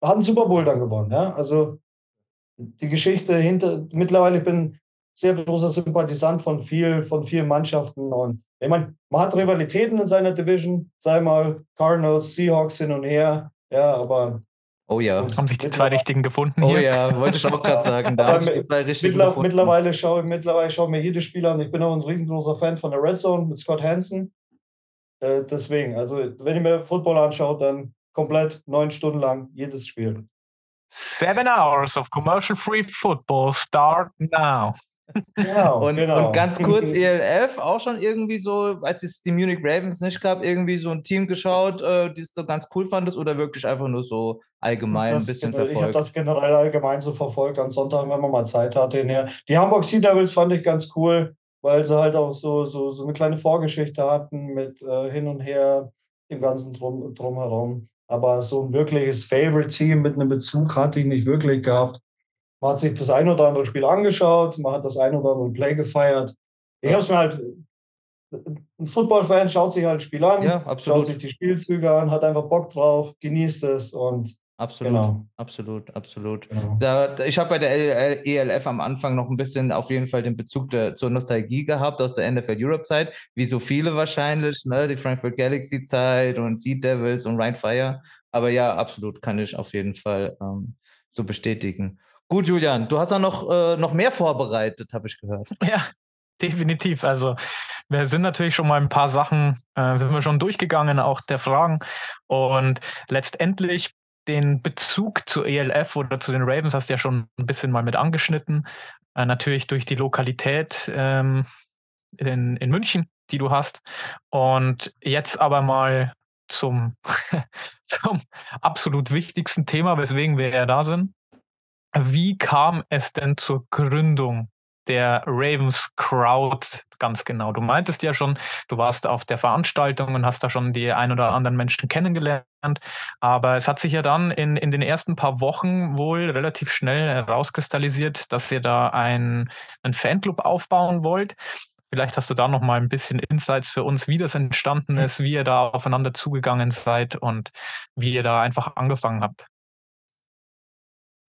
hat einen Super Bowl dann gewonnen. Ja? Also die Geschichte hinter, mittlerweile bin ich sehr großer Sympathisant von, viel, von vielen Mannschaften. Und ich meine, man hat Rivalitäten in seiner Division, sei mal Cardinals, Seahawks hin und her. Ja, aber Oh ja. Und haben sich die zwei richtigen gefunden? Oh hier? ja, wollte ich auch gerade sagen. Da haben die zwei richtigen mittler gefunden. Mittlerweile schaue, mittlerweile schaue mir jedes Spiel an. Ich bin auch ein riesengroßer Fan von der Red Zone mit Scott Hansen. Äh, deswegen, also wenn ich mir Football anschaue, dann komplett neun Stunden lang jedes Spiel. Seven hours of commercial-free football start now. Genau, und, genau. und ganz kurz, ELF auch schon irgendwie so, als es die Munich Ravens nicht gab, irgendwie so ein Team geschaut, äh, die es so ganz cool fandest oder wirklich einfach nur so allgemein das, ein bisschen verfolgt? Ich habe das generell allgemein so verfolgt, an Sonntag, wenn man mal Zeit hatte. Die Hamburg Sea Devils fand ich ganz cool, weil sie halt auch so, so, so eine kleine Vorgeschichte hatten mit äh, hin und her, dem ganzen Drum, Drumherum. Aber so ein wirkliches Favorite-Team mit einem Bezug hatte ich nicht wirklich gehabt. Man hat sich das ein oder andere Spiel angeschaut, man hat das ein oder andere Play gefeiert. Ich habe es mir halt, ein Football-Fan schaut sich halt ein Spiel an, ja, schaut sich die Spielzüge an, hat einfach Bock drauf, genießt es und Absolut, genau. absolut, absolut. Genau. Da, ich habe bei der ELF am Anfang noch ein bisschen auf jeden Fall den Bezug der, zur Nostalgie gehabt aus der NFL Europe Zeit, wie so viele wahrscheinlich, ne? die Frankfurt Galaxy Zeit und Sea Devils und Ryan Fire. Aber ja, absolut, kann ich auf jeden Fall ähm, so bestätigen. Gut, Julian, du hast ja noch, äh, noch mehr vorbereitet, habe ich gehört. Ja, definitiv. Also wir sind natürlich schon mal ein paar Sachen, äh, sind wir schon durchgegangen, auch der Fragen. Und letztendlich den Bezug zur ELF oder zu den Ravens hast du ja schon ein bisschen mal mit angeschnitten. Äh, natürlich durch die Lokalität ähm, in, in München, die du hast. Und jetzt aber mal zum, zum absolut wichtigsten Thema, weswegen wir ja da sind. Wie kam es denn zur Gründung der Ravens Crowd ganz genau? Du meintest ja schon, du warst auf der Veranstaltung und hast da schon die ein oder anderen Menschen kennengelernt. Aber es hat sich ja dann in, in den ersten paar Wochen wohl relativ schnell herauskristallisiert, dass ihr da ein, einen Fanclub aufbauen wollt. Vielleicht hast du da noch mal ein bisschen Insights für uns, wie das entstanden ist, wie ihr da aufeinander zugegangen seid und wie ihr da einfach angefangen habt.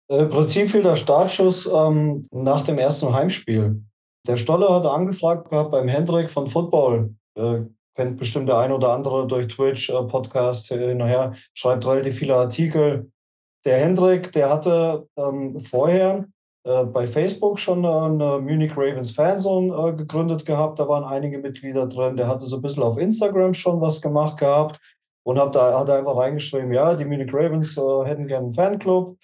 Äh, Im Prinzip fiel der Startschuss ähm, nach dem ersten Heimspiel. Der Stolle hatte angefragt gehabt beim Hendrik von Football. Äh, kennt bestimmt der ein oder andere durch Twitch, äh, Podcast hin und schreibt relativ viele Artikel. Der Hendrik, der hatte ähm, vorher äh, bei Facebook schon eine Munich Ravens Fanzone äh, gegründet gehabt. Da waren einige Mitglieder drin. Der hatte so ein bisschen auf Instagram schon was gemacht gehabt und hat da hat einfach reingeschrieben, ja, die Munich Ravens äh, hätten gerne einen Fanclub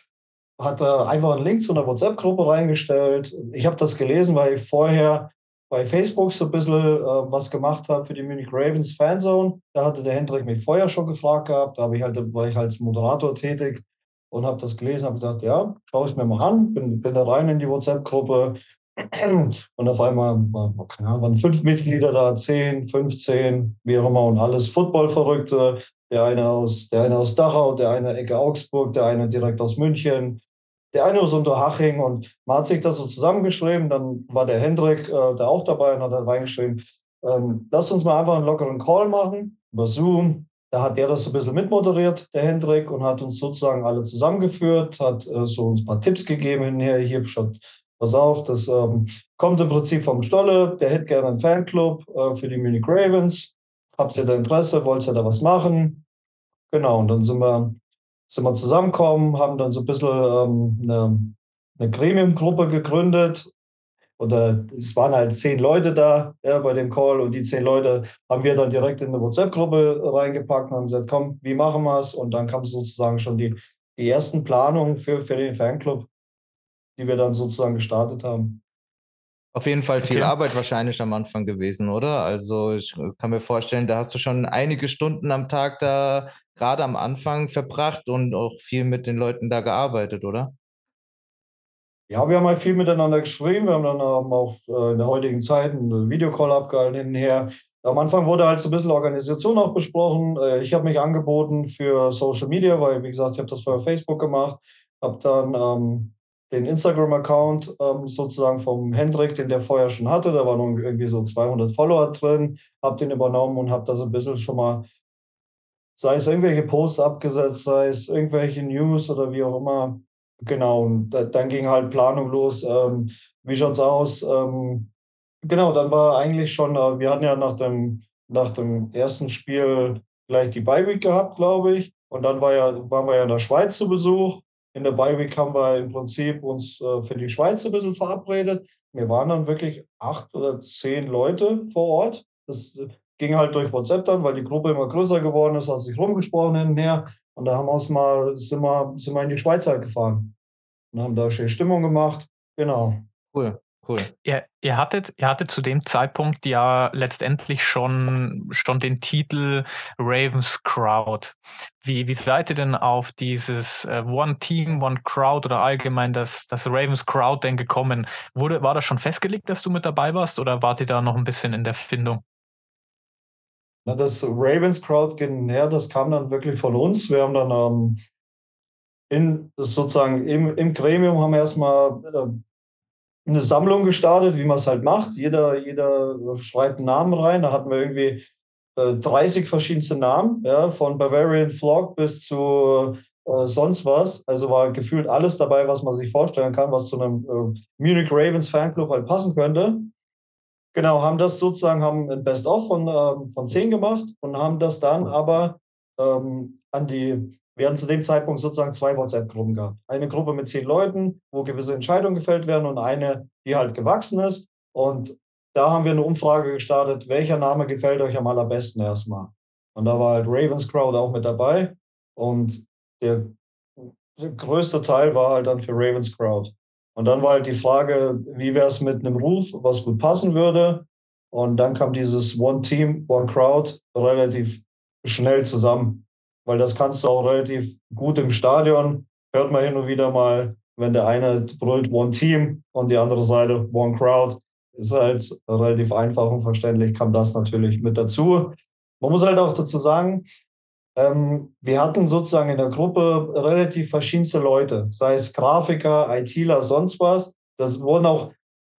hat er einfach einen Link zu einer WhatsApp-Gruppe reingestellt. Ich habe das gelesen, weil ich vorher bei Facebook so ein bisschen äh, was gemacht habe für die Munich Ravens Fanzone. Da hatte der Hendrik mich vorher schon gefragt gehabt. Da ich halt, war ich als Moderator tätig und habe das gelesen, habe gesagt, ja, schaue ich mir mal an, bin, bin da rein in die WhatsApp-Gruppe. Und auf einmal waren fünf Mitglieder da, zehn, 15, wie auch immer, und alles Football-Verrückte. Der eine aus, der eine aus Dachau, der eine Ecke Augsburg, der eine direkt aus München, der eine aus Unterhaching und man hat sich das so zusammengeschrieben. Dann war der Hendrik äh, da auch dabei und hat dann reingeschrieben, ähm, lass uns mal einfach einen lockeren Call machen über Zoom. Da hat der das ein bisschen mitmoderiert, der Hendrik, und hat uns sozusagen alle zusammengeführt, hat äh, so uns ein paar Tipps gegeben hinher. Hier, schaut, pass auf, das ähm, kommt im Prinzip vom Stolle. Der hätte gerne einen Fanclub äh, für die Munich Ravens. Habt ihr da Interesse? Wollt ihr da was machen? Genau, und dann sind wir sind wir zusammengekommen, haben dann so ein bisschen ähm, eine, eine Gremiumgruppe gegründet. Oder es waren halt zehn Leute da ja, bei dem Call und die zehn Leute haben wir dann direkt in eine WhatsApp-Gruppe reingepackt und haben gesagt, komm, wie machen wir es? Und dann kam sozusagen schon die, die ersten Planungen für, für den Fanclub, die wir dann sozusagen gestartet haben. Auf jeden Fall viel okay. Arbeit wahrscheinlich am Anfang gewesen, oder? Also ich kann mir vorstellen, da hast du schon einige Stunden am Tag da gerade am Anfang verbracht und auch viel mit den Leuten da gearbeitet, oder? Ja, wir haben halt viel miteinander geschrieben. Wir haben dann auch äh, in der heutigen Zeit einen Videocall abgehalten hinher. Am Anfang wurde halt so ein bisschen Organisation auch besprochen. Äh, ich habe mich angeboten für Social Media, weil, wie gesagt, ich habe das vorher Facebook gemacht. Habe dann ähm, den Instagram-Account ähm, sozusagen vom Hendrik, den der vorher schon hatte. Da waren irgendwie so 200 Follower drin. Habe den übernommen und habe da so ein bisschen schon mal sei es irgendwelche Posts abgesetzt, sei es irgendwelche News oder wie auch immer. Genau, und dann ging halt Planung los. Ähm, wie schaut's aus? Ähm, genau, dann war eigentlich schon, äh, wir hatten ja nach dem, nach dem ersten Spiel gleich die Bye-Week gehabt, glaube ich. Und dann war ja, waren wir ja in der Schweiz zu Besuch. In der Bye-Week haben wir im Prinzip uns äh, für die Schweiz ein bisschen verabredet. Wir waren dann wirklich acht oder zehn Leute vor Ort. Das ging halt durch WhatsApp dann, weil die Gruppe immer größer geworden ist, hat sich rumgesprochen hin und her. Und da haben wir uns mal, sind wir, sind wir in die Schweiz halt gefahren und haben da schön Stimmung gemacht. Genau. Cool. Cool. Ihr, ihr, hattet, ihr hattet zu dem Zeitpunkt ja letztendlich schon, schon den Titel Ravens Crowd. Wie, wie seid ihr denn auf dieses äh, One Team, One Crowd oder allgemein das, das Ravens Crowd denn gekommen? Wurde, war das schon festgelegt, dass du mit dabei warst oder wart ihr da noch ein bisschen in der Findung? Na, das Ravens Crowd näher, das kam dann wirklich von uns. Wir haben dann ähm, in, sozusagen im, im Gremium haben wir erstmal äh, eine Sammlung gestartet, wie man es halt macht. Jeder, jeder schreibt einen Namen rein. Da hatten wir irgendwie äh, 30 verschiedenste Namen, ja, von Bavarian Flock bis zu äh, sonst was. Also war gefühlt alles dabei, was man sich vorstellen kann, was zu einem äh, Munich Ravens Fanclub halt passen könnte. Genau, haben das sozusagen, haben ein Best-of von, ähm, von zehn gemacht und haben das dann aber ähm, an die, wir hatten zu dem Zeitpunkt sozusagen zwei WhatsApp-Gruppen gehabt. Eine Gruppe mit zehn Leuten, wo gewisse Entscheidungen gefällt werden und eine, die halt gewachsen ist. Und da haben wir eine Umfrage gestartet, welcher Name gefällt euch am allerbesten erstmal. Und da war halt Ravens Crowd auch mit dabei. Und der größte Teil war halt dann für Ravens Crowd. Und dann war halt die Frage, wie wäre es mit einem Ruf, was gut passen würde. Und dann kam dieses One Team, One Crowd relativ schnell zusammen. Weil das kannst du auch relativ gut im Stadion, hört man hin und wieder mal, wenn der eine brüllt One Team und die andere Seite One Crowd. Ist halt relativ einfach und verständlich, kam das natürlich mit dazu. Man muss halt auch dazu sagen, ähm, wir hatten sozusagen in der Gruppe relativ verschiedenste Leute, sei es Grafiker, ITler, sonst was. Das wurden auch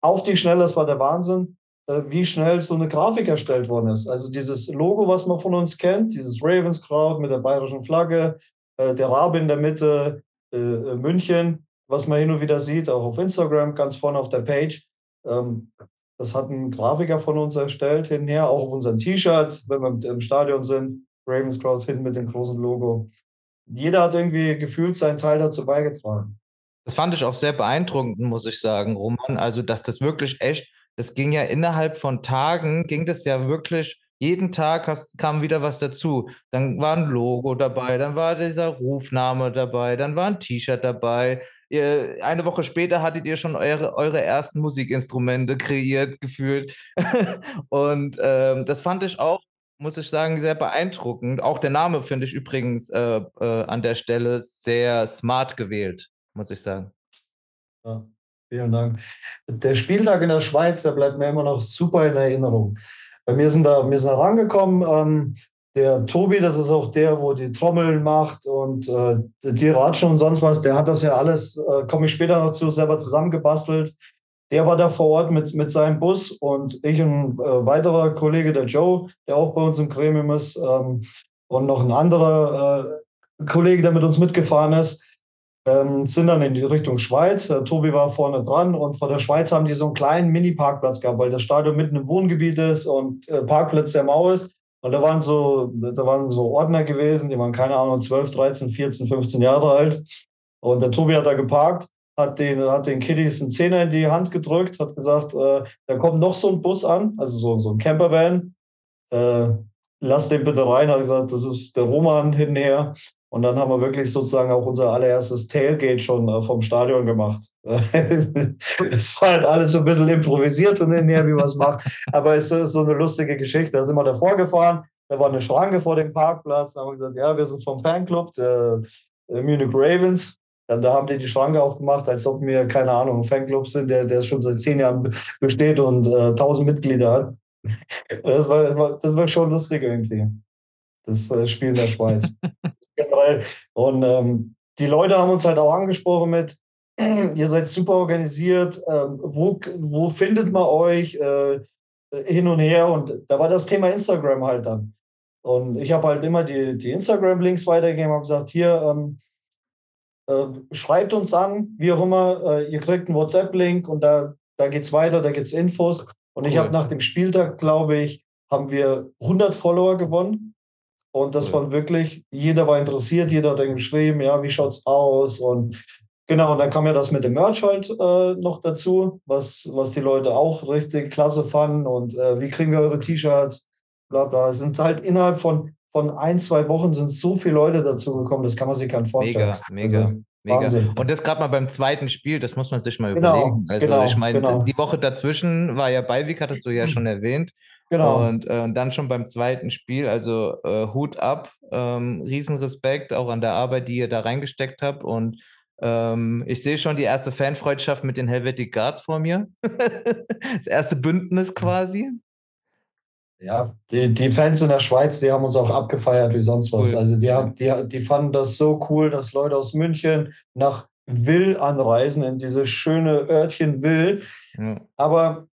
auf die Schnelle, das war der Wahnsinn, wie schnell so eine Grafik erstellt worden ist. Also dieses Logo, was man von uns kennt, dieses Ravens Crowd mit der bayerischen Flagge, äh, der Rabe in der Mitte, äh, München, was man hin und wieder sieht, auch auf Instagram, ganz vorne auf der Page. Ähm, das hat ein Grafiker von uns erstellt, hinher, auch auf unseren T-Shirts, wenn wir im Stadion sind. Ravens Crowd hinten mit dem großen Logo. Jeder hat irgendwie gefühlt seinen Teil dazu beigetragen. Das fand ich auch sehr beeindruckend, muss ich sagen, Roman. Also, dass das wirklich echt, das ging ja innerhalb von Tagen, ging das ja wirklich, jeden Tag hast, kam wieder was dazu. Dann war ein Logo dabei, dann war dieser Rufname dabei, dann war ein T-Shirt dabei. Ihr, eine Woche später hattet ihr schon eure, eure ersten Musikinstrumente kreiert, gefühlt. Und ähm, das fand ich auch muss ich sagen, sehr beeindruckend. Auch der Name finde ich übrigens äh, äh, an der Stelle sehr smart gewählt, muss ich sagen. Ja, vielen Dank. Der Spieltag in der Schweiz, der bleibt mir immer noch super in Erinnerung. Bei mir sind da, wir sind da rangekommen. Ähm, der Tobi, das ist auch der, wo die Trommeln macht und äh, die Ratschen und sonst was, der hat das ja alles, äh, komme ich später noch zu, selber zusammengebastelt. Der war da vor Ort mit, mit seinem Bus und ich und äh, weiterer Kollege, der Joe, der auch bei uns im Gremium ist, ähm, und noch ein anderer äh, Kollege, der mit uns mitgefahren ist, ähm, sind dann in die Richtung Schweiz. Der Tobi war vorne dran und vor der Schweiz haben die so einen kleinen Mini-Parkplatz gehabt, weil das Stadion mitten im Wohngebiet ist und äh, Parkplatz der Mau ist. Und da waren so, da waren so Ordner gewesen, die waren keine Ahnung, 12, 13, 14, 15 Jahre alt. Und der Tobi hat da geparkt hat den, hat den Kiddies einen Zehner in die Hand gedrückt, hat gesagt, äh, da kommt noch so ein Bus an, also so, so ein Campervan. Äh, lass den bitte rein, hat gesagt, das ist der Roman hinher. Und dann haben wir wirklich sozusagen auch unser allererstes Tailgate schon äh, vom Stadion gemacht. Es war halt alles so ein bisschen improvisiert und hinher, wie man es macht. Aber es ist so eine lustige Geschichte. Da sind wir davor gefahren, da war eine Schranke vor dem Parkplatz. Da haben wir gesagt, ja, wir sind vom Fanclub der Munich Ravens. Dann, da haben die die Schranke aufgemacht, als ob wir, keine Ahnung, ein Fanclub sind, der, der schon seit zehn Jahren besteht und äh, tausend Mitglieder hat. Das war, das war schon lustig irgendwie. Das äh, Spiel in der Schweiz. und ähm, die Leute haben uns halt auch angesprochen mit, ihr seid super organisiert, ähm, wo, wo findet man euch äh, hin und her? Und da war das Thema Instagram halt dann. Und ich habe halt immer die, die Instagram-Links weitergegeben, habe gesagt, hier, ähm, äh, schreibt uns an, wie auch immer. Äh, ihr kriegt einen WhatsApp-Link und da, da geht es weiter, da gibt es Infos. Und cool. ich habe nach dem Spieltag, glaube ich, haben wir 100 Follower gewonnen. Und das waren wirklich, jeder war interessiert, jeder hat dann geschrieben, ja, wie schaut es aus? Und genau, und dann kam ja das mit dem Merch halt äh, noch dazu, was, was die Leute auch richtig klasse fanden. Und äh, wie kriegen wir eure T-Shirts? Bla bla. Es sind halt innerhalb von von ein, zwei Wochen sind so viele Leute dazu gekommen, das kann man sich gar nicht vorstellen. Mega, mega. Also, Mega. Wahnsinn. Und das gerade mal beim zweiten Spiel, das muss man sich mal genau, überlegen. Also genau, ich meine, genau. die Woche dazwischen war ja Beiweg, hattest du ja schon erwähnt. Genau. Und äh, dann schon beim zweiten Spiel, also äh, Hut ab, ähm, Riesenrespekt auch an der Arbeit, die ihr da reingesteckt habt. Und ähm, ich sehe schon die erste Fanfreundschaft mit den Helvetic Guards vor mir. das erste Bündnis quasi. Ja, die, die Fans in der Schweiz, die haben uns auch abgefeiert wie sonst was. Cool. Also die, haben, die, die fanden das so cool, dass Leute aus München nach Will anreisen, in dieses schöne Örtchen Will. Ja. Aber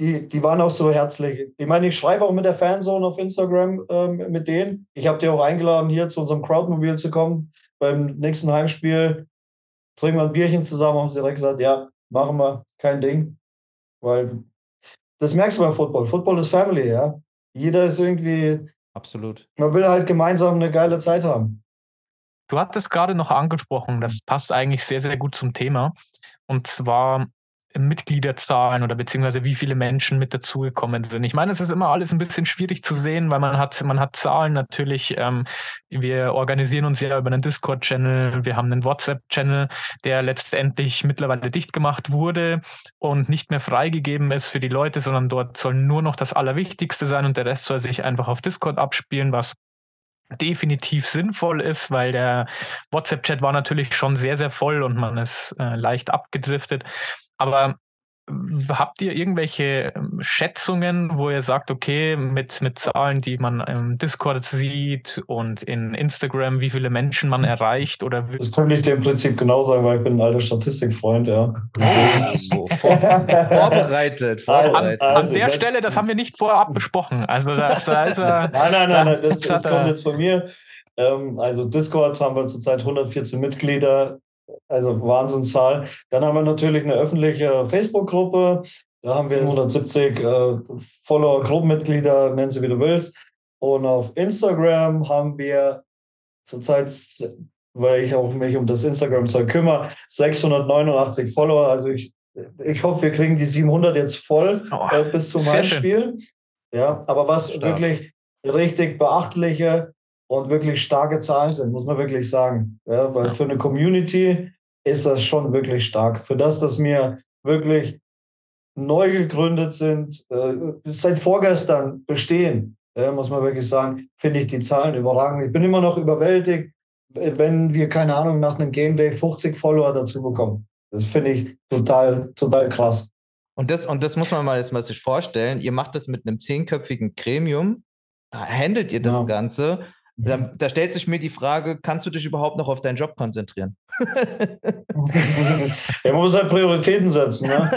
die, die waren auch so herzlich. Ich meine, ich schreibe auch mit der Fanzone auf Instagram ähm, mit denen. Ich habe die auch eingeladen, hier zu unserem Crowdmobil zu kommen. Beim nächsten Heimspiel trinken wir ein Bierchen zusammen, haben sie direkt gesagt, ja, machen wir, kein Ding. Weil das merkst du beim Football. Football ist Family, ja. Jeder ist irgendwie. Absolut. Man will halt gemeinsam eine geile Zeit haben. Du hattest gerade noch angesprochen, das passt eigentlich sehr, sehr gut zum Thema. Und zwar Mitgliederzahlen oder beziehungsweise wie viele Menschen mit dazugekommen sind. Ich meine, es ist immer alles ein bisschen schwierig zu sehen, weil man hat, man hat Zahlen natürlich. Ähm, wir organisieren uns ja über einen Discord-Channel, wir haben einen WhatsApp-Channel, der letztendlich mittlerweile dicht gemacht wurde und nicht mehr freigegeben ist für die Leute, sondern dort soll nur noch das Allerwichtigste sein und der Rest soll sich einfach auf Discord abspielen, was definitiv sinnvoll ist, weil der WhatsApp-Chat war natürlich schon sehr, sehr voll und man ist äh, leicht abgedriftet. Aber Habt ihr irgendwelche ähm, Schätzungen, wo ihr sagt, okay, mit, mit Zahlen, die man im Discord sieht und in Instagram, wie viele Menschen man erreicht? Oder das könnte ich dir im Prinzip genau sagen, weil ich bin ein alter Statistikfreund, ja. Oh, vor, vorbereitet, vorbereitet. An, also, an der das, Stelle, das haben wir nicht vorab besprochen. Also das, also, nein, nein, nein, nein das, das kommt jetzt von mir. Ähm, also Discord haben wir zurzeit 114 Mitglieder. Also Wahnsinnszahl. Dann haben wir natürlich eine öffentliche Facebook-Gruppe. Da haben wir 170 äh, Follower, Gruppenmitglieder, nennen sie wie du willst. Und auf Instagram haben wir zurzeit, weil ich auch mich um das Instagram-Zeug kümmere, 689 Follower. Also ich, ich hoffe, wir kriegen die 700 jetzt voll oh, äh, bis zum Heimspiel. Ja, aber was Stark. wirklich richtig beachtliche und wirklich starke Zahlen sind, muss man wirklich sagen. Ja, weil für eine Community ist das schon wirklich stark. Für das, dass wir wirklich neu gegründet sind, äh, seit vorgestern bestehen, ja, muss man wirklich sagen, finde ich die Zahlen überragend. Ich bin immer noch überwältigt, wenn wir, keine Ahnung, nach einem Game Day 50 Follower dazu bekommen. Das finde ich total, total krass. Und das, und das muss man mal jetzt mal sich vorstellen. Ihr macht das mit einem zehnköpfigen Gremium, handelt ihr das ja. Ganze da, mhm. da, stellt sich mir die Frage, kannst du dich überhaupt noch auf deinen Job konzentrieren? ja, man muss halt Prioritäten setzen, ne?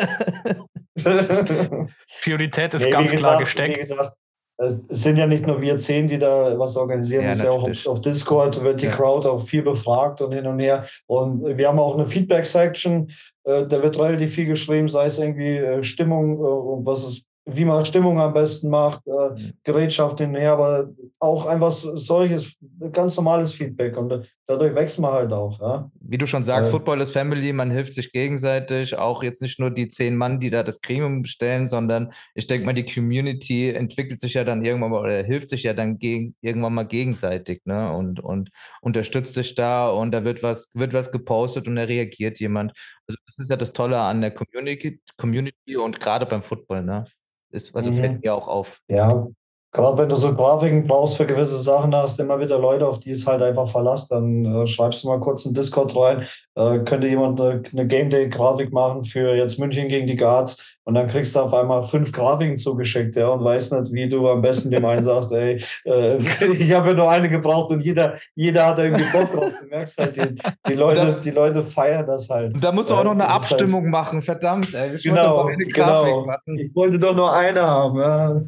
Priorität ist nee, ganz gesagt, klar gesteckt. Wie gesagt, es sind ja nicht nur wir zehn, die da was organisieren, ja, es ist ja auch auf, auf, Discord wird die ja. Crowd auch viel befragt und hin und her. Und wir haben auch eine Feedback-Section, äh, da wird relativ viel geschrieben, sei es irgendwie äh, Stimmung äh, und was ist wie man Stimmung am besten macht, äh, mhm. Gerätschaft hinher, aber auch einfach solches ganz normales Feedback und dadurch wächst man halt auch. Ja? Wie du schon sagst, äh, Football ist Family, man hilft sich gegenseitig, auch jetzt nicht nur die zehn Mann, die da das Gremium bestellen, sondern ich denke mal, die Community entwickelt sich ja dann irgendwann mal oder hilft sich ja dann gegen, irgendwann mal gegenseitig ne? und, und unterstützt sich da und da wird was, wird was gepostet und da reagiert jemand. Also das ist ja das Tolle an der Community, Community und gerade beim Football, ne? Ist, also mhm. fällt mir auch auf. Ja, gerade wenn du so Grafiken brauchst für gewisse Sachen, hast du immer wieder Leute, auf die es halt einfach verlasst. Dann äh, schreibst du mal kurz in Discord rein, äh, könnte jemand eine, eine Game Day-Grafik machen für jetzt München gegen die Guards und dann kriegst du auf einmal fünf Grafiken zugeschickt, ja, und weißt nicht, wie du am besten dem einen sagst, ey, äh, ich habe ja nur eine gebraucht und jeder, jeder hat irgendwie Bock drauf. Du merkst halt, die, die Leute, die Leute feiern das halt. Und da musst du auch noch eine Abstimmung heißt, machen, verdammt, ey. Ich genau, genau. Ich wollte doch nur eine haben, ja.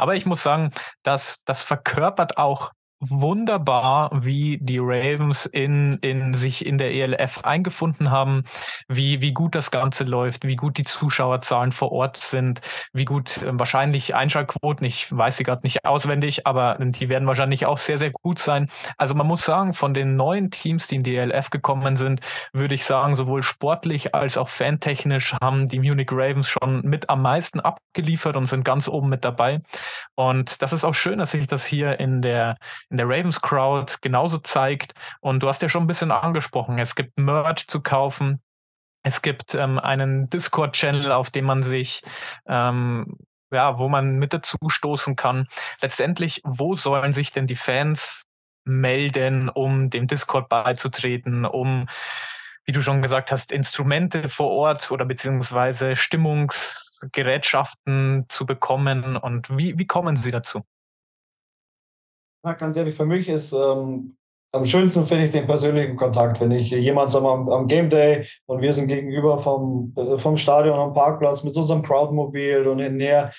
Aber ich muss sagen, dass das verkörpert auch wunderbar, wie die Ravens in, in sich in der ELF eingefunden haben, wie, wie gut das Ganze läuft, wie gut die Zuschauerzahlen vor Ort sind, wie gut äh, wahrscheinlich Einschaltquoten, ich weiß sie gerade nicht auswendig, aber die werden wahrscheinlich auch sehr, sehr gut sein. Also man muss sagen, von den neuen Teams, die in die ELF gekommen sind, würde ich sagen, sowohl sportlich als auch fantechnisch haben die Munich Ravens schon mit am meisten abgeliefert und sind ganz oben mit dabei. Und das ist auch schön, dass sich das hier in der in der Ravens Crowd genauso zeigt. Und du hast ja schon ein bisschen angesprochen, es gibt Merch zu kaufen. Es gibt ähm, einen Discord-Channel, auf dem man sich ähm, ja, wo man mit dazu stoßen kann. Letztendlich, wo sollen sich denn die Fans melden, um dem Discord beizutreten, um, wie du schon gesagt hast, Instrumente vor Ort oder beziehungsweise Stimmungsgerätschaften zu bekommen und wie, wie kommen sie dazu? Ja, ganz ehrlich, für mich ist ähm, am schönsten finde ich den persönlichen Kontakt, wenn ich jemand am, am Game Day und wir sind gegenüber vom, äh, vom Stadion am Parkplatz mit unserem Crowdmobil und in näher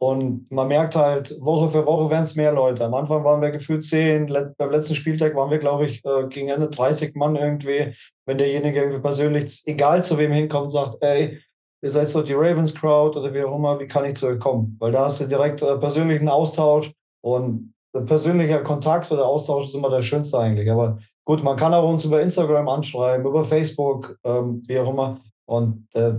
und man merkt halt, Woche für Woche werden es mehr Leute. Am Anfang waren wir gefühlt zehn, beim letzten Spieltag waren wir, glaube ich, äh, gegen Ende 30 Mann irgendwie. Wenn derjenige irgendwie persönlich, egal zu wem hinkommt, sagt, ey, ihr seid so die Ravens Crowd oder wie auch immer, wie kann ich zu euch kommen? Weil da hast du direkt äh, persönlichen Austausch und persönlicher Kontakt oder Austausch ist immer der schönste eigentlich. Aber gut, man kann auch uns über Instagram anschreiben, über Facebook, ähm, wie auch immer. Und äh,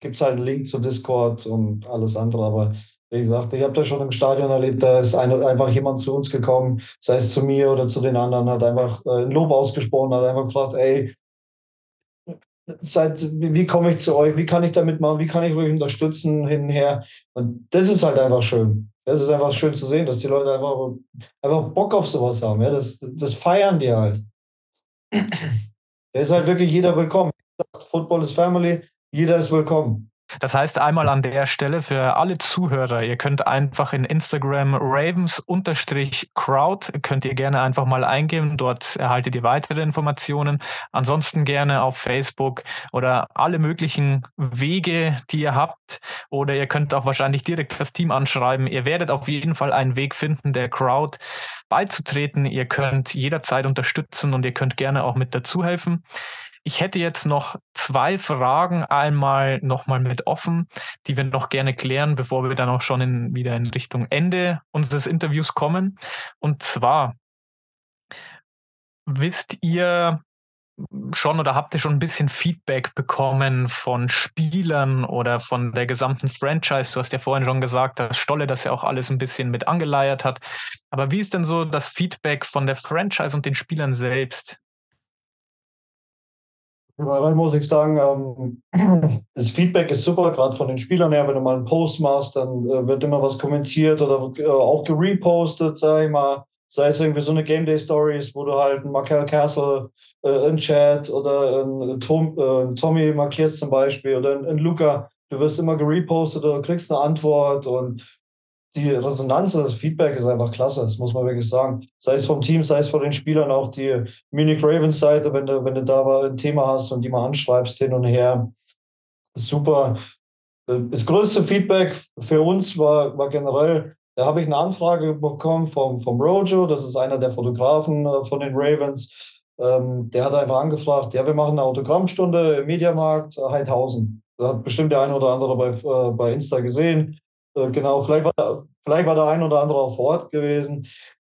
gibt es halt einen Link zu Discord und alles andere. Aber wie gesagt, ich habe das schon im Stadion erlebt, da ist eine, einfach jemand zu uns gekommen, sei es zu mir oder zu den anderen, hat einfach äh, ein Lob ausgesprochen, hat einfach gefragt, ey, seid, wie komme ich zu euch, wie kann ich damit machen, wie kann ich euch unterstützen, hin und her. Und das ist halt einfach schön. Das ist einfach schön zu sehen, dass die Leute einfach, einfach Bock auf sowas haben. Ja? Das, das feiern die halt. Da ist halt wirklich jeder willkommen. Football is Family, jeder ist willkommen. Das heißt einmal an der Stelle für alle Zuhörer, ihr könnt einfach in Instagram ravens-crowd, könnt ihr gerne einfach mal eingeben, dort erhaltet ihr weitere Informationen. Ansonsten gerne auf Facebook oder alle möglichen Wege, die ihr habt. Oder ihr könnt auch wahrscheinlich direkt das Team anschreiben. Ihr werdet auf jeden Fall einen Weg finden, der Crowd beizutreten. Ihr könnt jederzeit unterstützen und ihr könnt gerne auch mit dazu helfen. Ich hätte jetzt noch zwei Fragen einmal nochmal mit offen, die wir noch gerne klären, bevor wir dann auch schon in, wieder in Richtung Ende unseres Interviews kommen. Und zwar, wisst ihr schon oder habt ihr schon ein bisschen Feedback bekommen von Spielern oder von der gesamten Franchise? Du hast ja vorhin schon gesagt, dass Stolle das ja auch alles ein bisschen mit angeleiert hat. Aber wie ist denn so das Feedback von der Franchise und den Spielern selbst? Generell muss ich sagen, ähm, das Feedback ist super, gerade von den Spielern her. Wenn du mal einen Post machst, dann äh, wird immer was kommentiert oder äh, auch gerepostet, sag ich mal. Sei es irgendwie so eine Game Day Stories, wo du halt einen Markel Castle äh, in Chat oder einen, Tom, äh, Tommy markierst zum Beispiel oder einen Luca. Du wirst immer gerepostet oder kriegst eine Antwort und die Resonanz das Feedback ist einfach klasse, das muss man wirklich sagen. Sei es vom Team, sei es von den Spielern, auch die Munich Ravens Seite, wenn du, wenn du da ein Thema hast und die mal anschreibst hin und her. Super. Das größte Feedback für uns war, war generell, da habe ich eine Anfrage bekommen vom, vom Rojo, das ist einer der Fotografen äh, von den Ravens. Ähm, der hat einfach angefragt, ja, wir machen eine Autogrammstunde im Mediamarkt Heidhausen. Da hat bestimmt der eine oder andere bei, äh, bei Insta gesehen äh, genau, vielleicht war, da, vielleicht war der ein oder andere auch vor Ort gewesen.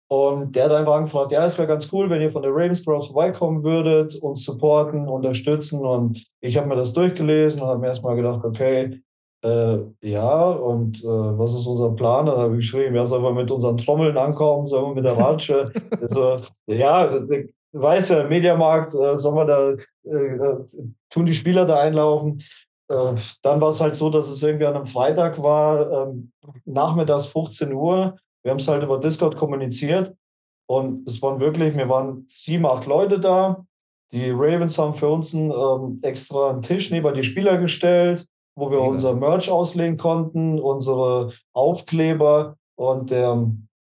Und der hat einfach angefragt, ja, es wäre ganz cool, wenn ihr von der Ravens Grove vorbeikommen würdet, uns supporten, unterstützen. Und ich habe mir das durchgelesen und habe mir erstmal gedacht, okay, äh, ja, und äh, was ist unser Plan? Dann habe ich geschrieben, ja, sollen wir mit unseren Trommeln ankommen, sollen wir mit der Ratsche? also, ja, weiß ja, Mediamarkt, äh, sollen wir da, äh, äh, tun die Spieler da einlaufen? Äh, dann war es halt so, dass es irgendwie an einem Freitag war, ähm, nachmittags 15 Uhr. Wir haben es halt über Discord kommuniziert und es waren wirklich, wir waren sieben, acht Leute da. Die Ravens haben für uns einen, ähm, extra einen Tisch neben die Spieler gestellt, wo wir ja. unser Merch auslegen konnten, unsere Aufkleber und der,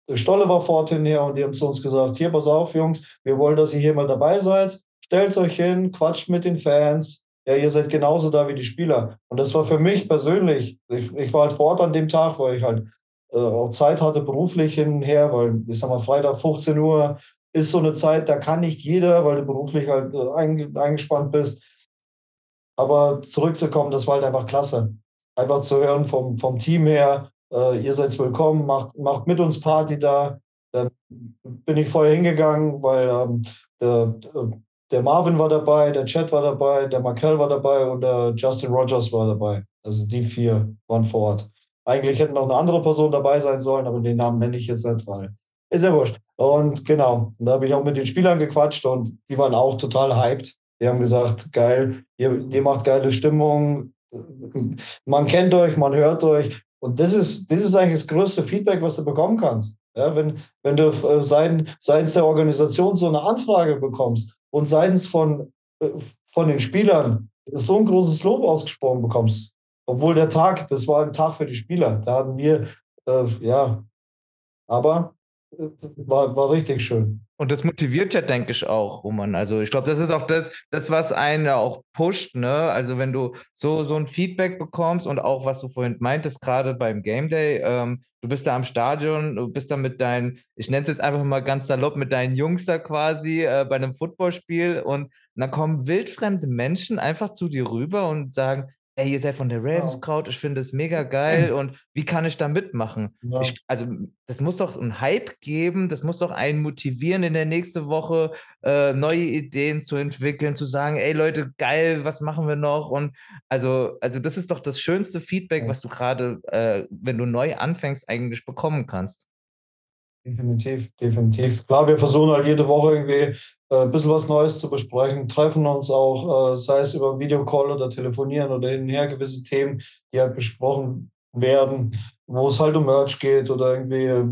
der Stolle war fort hinher und die haben zu uns gesagt, hier, pass auf, Jungs, wir wollen, dass ihr hier mal dabei seid. Stellt euch hin, quatscht mit den Fans, ja, ihr seid genauso da wie die Spieler. Und das war für mich persönlich, ich, ich war halt vor Ort an dem Tag, weil ich halt äh, auch Zeit hatte, beruflich hin und her, weil ich sag mal, Freitag 15 Uhr ist so eine Zeit, da kann nicht jeder, weil du beruflich halt äh, eingespannt bist. Aber zurückzukommen, das war halt einfach klasse. Einfach zu hören vom, vom Team her, äh, ihr seid willkommen, macht, macht mit uns Party da. Dann bin ich vorher hingegangen, weil ähm, der, der Marvin war dabei, der Chad war dabei, der Markel war dabei und der Justin Rogers war dabei. Also die vier waren vor Ort. Eigentlich hätten noch eine andere Person dabei sein sollen, aber den Namen nenne ich jetzt nicht, weil ist ja wurscht. Und genau, da habe ich auch mit den Spielern gequatscht und die waren auch total hyped. Die haben gesagt, geil, ihr, ihr macht geile Stimmung, man kennt euch, man hört euch. Und das ist, das ist eigentlich das größte Feedback, was du bekommen kannst. Ja, wenn, wenn du äh, seitens der Organisation so eine Anfrage bekommst und seitens von, äh, von den Spielern so ein großes Lob ausgesprochen bekommst. Obwohl der Tag, das war ein Tag für die Spieler. Da hatten wir, äh, ja, aber äh, war, war richtig schön. Und das motiviert ja, denke ich, auch, Roman. Also ich glaube, das ist auch das, das, was einen auch pusht, ne? Also wenn du so, so ein Feedback bekommst und auch, was du vorhin meintest, gerade beim Game Day, ähm, du bist da am Stadion, du bist da mit deinen, ich nenne es jetzt einfach mal ganz salopp, mit deinen Jungs da quasi äh, bei einem Footballspiel und dann kommen wildfremde Menschen einfach zu dir rüber und sagen, ey, ihr seid von der Ravenskraut, ich finde es mega geil und wie kann ich da mitmachen? Ja. Ich, also, das muss doch einen Hype geben, das muss doch einen motivieren, in der nächsten Woche äh, neue Ideen zu entwickeln, zu sagen, ey Leute, geil, was machen wir noch? Und also, also das ist doch das schönste Feedback, was du gerade, äh, wenn du neu anfängst, eigentlich bekommen kannst. Definitiv, definitiv. Klar, wir versuchen halt jede Woche irgendwie äh, ein bisschen was Neues zu besprechen, treffen uns auch, äh, sei es über Videocall oder telefonieren oder hin und her gewisse Themen, die halt besprochen werden, wo es halt um Merch geht oder irgendwie, äh,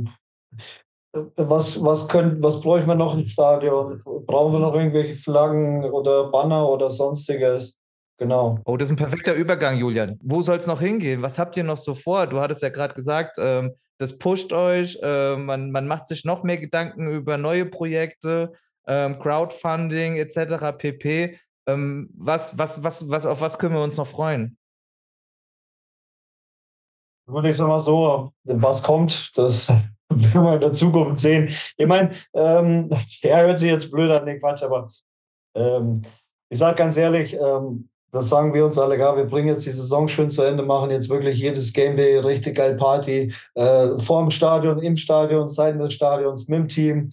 was, was, können, was bräuchten wir noch im Stadion? Brauchen wir noch irgendwelche Flaggen oder Banner oder sonstiges? Genau. Oh, das ist ein perfekter Übergang, Julian. Wo soll es noch hingehen? Was habt ihr noch so vor? Du hattest ja gerade gesagt, ähm, das pusht euch, äh, man, man macht sich noch mehr Gedanken über neue Projekte, ähm, Crowdfunding etc. pp. Ähm, was, was, was, was, auf was können wir uns noch freuen? Würde ich sagen so, was kommt, das werden wir in der Zukunft sehen. Ich meine, ähm, er hört sich jetzt blöd an, den Quatsch, aber ähm, ich sage ganz ehrlich, ähm, das sagen wir uns alle, ja, wir bringen jetzt die Saison schön zu Ende, machen jetzt wirklich jedes Game Day richtig geil Party, äh, vor dem Stadion, im Stadion, Seiten des Stadions, mit dem Team.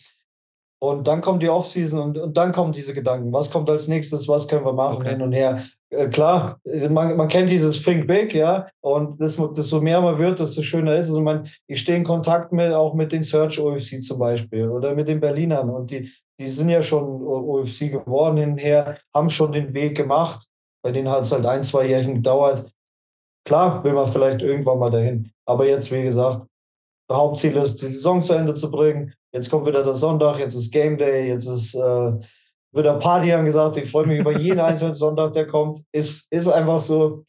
Und dann kommt die Offseason und, und dann kommen diese Gedanken. Was kommt als nächstes? Was können wir machen? Okay. Hin und her. Äh, klar, man, man kennt dieses Think Big, ja. Und das, desto mehr man wird, desto schöner ist es. Und man, ich stehe in Kontakt mit, auch mit den Search OFC zum Beispiel oder mit den Berlinern. Und die, die sind ja schon OFC geworden hinher, haben schon den Weg gemacht. Bei denen hat es halt ein, zwei Jährchen gedauert. Klar, will man vielleicht irgendwann mal dahin. Aber jetzt, wie gesagt, das Hauptziel ist, die Saison zu Ende zu bringen. Jetzt kommt wieder der Sonntag, jetzt ist Game Day, jetzt ist äh, wieder Party angesagt. Ich freue mich über jeden einzelnen Sonntag, der kommt. Ist, ist einfach so.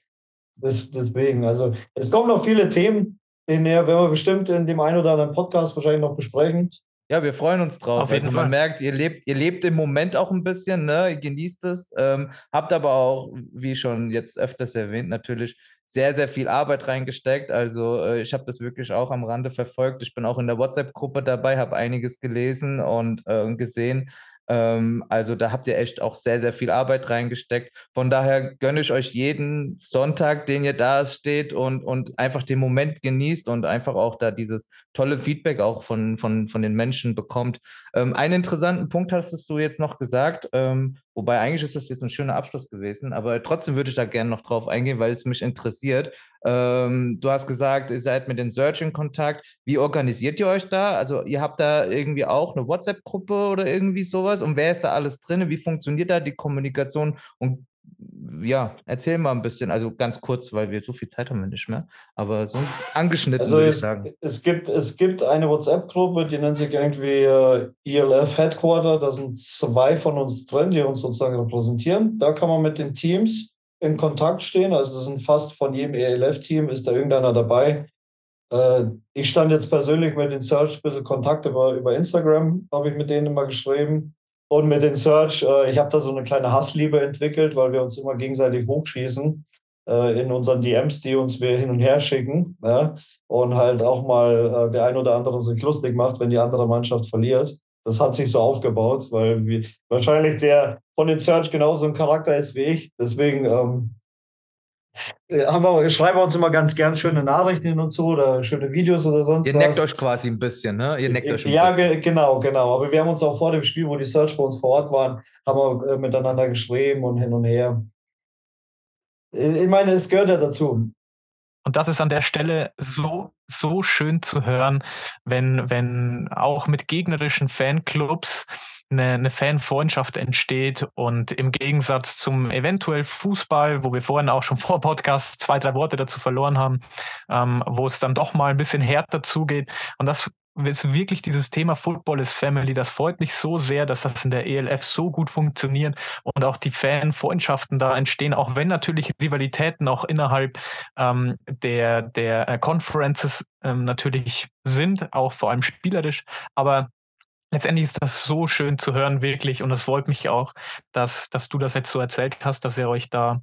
Das, deswegen, also es kommen noch viele Themen, in der werden wir bestimmt in dem einen oder anderen Podcast wahrscheinlich noch besprechen. Ja, wir freuen uns drauf. Auf jeden also man Fall. merkt, ihr lebt, ihr lebt im Moment auch ein bisschen, ne? Ihr genießt es, ähm, habt aber auch, wie schon jetzt öfters erwähnt, natürlich sehr, sehr viel Arbeit reingesteckt. Also äh, ich habe das wirklich auch am Rande verfolgt. Ich bin auch in der WhatsApp-Gruppe dabei, habe einiges gelesen und äh, gesehen. Ähm, also da habt ihr echt auch sehr, sehr viel Arbeit reingesteckt. Von daher gönne ich euch jeden Sonntag, den ihr da steht und, und einfach den Moment genießt und einfach auch da dieses tolle Feedback auch von, von, von den Menschen bekommt. Ähm, einen interessanten Punkt hast du jetzt noch gesagt, ähm, wobei eigentlich ist das jetzt ein schöner Abschluss gewesen, aber trotzdem würde ich da gerne noch drauf eingehen, weil es mich interessiert. Ähm, du hast gesagt, ihr seid mit den Search in Kontakt. Wie organisiert ihr euch da? Also ihr habt da irgendwie auch eine WhatsApp-Gruppe oder irgendwie sowas? Und wer ist da alles drin? Wie funktioniert da die Kommunikation? Und ja, erzähl mal ein bisschen, also ganz kurz, weil wir so viel Zeit haben wir nicht mehr, aber so angeschnitten also würde ich sagen. Es gibt, es gibt eine WhatsApp-Gruppe, die nennt sich irgendwie äh, ELF Headquarter, da sind zwei von uns drin, die uns sozusagen repräsentieren. Da kann man mit den Teams in Kontakt stehen. Also das sind fast von jedem ELF-Team ist da irgendeiner dabei. Äh, ich stand jetzt persönlich mit den Search ein bisschen Kontakt über, über Instagram, habe ich mit denen immer geschrieben. Und mit den Search, äh, ich habe da so eine kleine Hassliebe entwickelt, weil wir uns immer gegenseitig hochschießen äh, in unseren DMs, die uns wir hin und her schicken. Ja? Und halt auch mal der ein oder andere sich lustig macht, wenn die andere Mannschaft verliert das hat sich so aufgebaut, weil wir, wahrscheinlich der von den Search genauso ein Charakter ist wie ich. Deswegen ähm, äh, haben wir, schreiben wir uns immer ganz gern schöne Nachrichten hin und so oder schöne Videos oder sonst Ihr was. Ihr neckt euch quasi ein bisschen, ne? Ihr neckt euch ein ja, bisschen. genau, genau. Aber wir haben uns auch vor dem Spiel, wo die Search bei uns vor Ort waren, haben wir äh, miteinander geschrieben und hin und her. Ich meine, es gehört ja dazu. Und das ist an der Stelle so, so schön zu hören, wenn, wenn auch mit gegnerischen Fanclubs eine, eine Fanfreundschaft entsteht und im Gegensatz zum eventuell Fußball, wo wir vorhin auch schon vor Podcast zwei, drei Worte dazu verloren haben, ähm, wo es dann doch mal ein bisschen härter zugeht. Und das ist wirklich dieses Thema Football is Family, das freut mich so sehr, dass das in der ELF so gut funktioniert und auch die Fanfreundschaften da entstehen, auch wenn natürlich Rivalitäten auch innerhalb ähm, der, der äh, Conferences ähm, natürlich sind, auch vor allem spielerisch, aber letztendlich ist das so schön zu hören, wirklich. Und es freut mich auch, dass, dass du das jetzt so erzählt hast, dass ihr euch da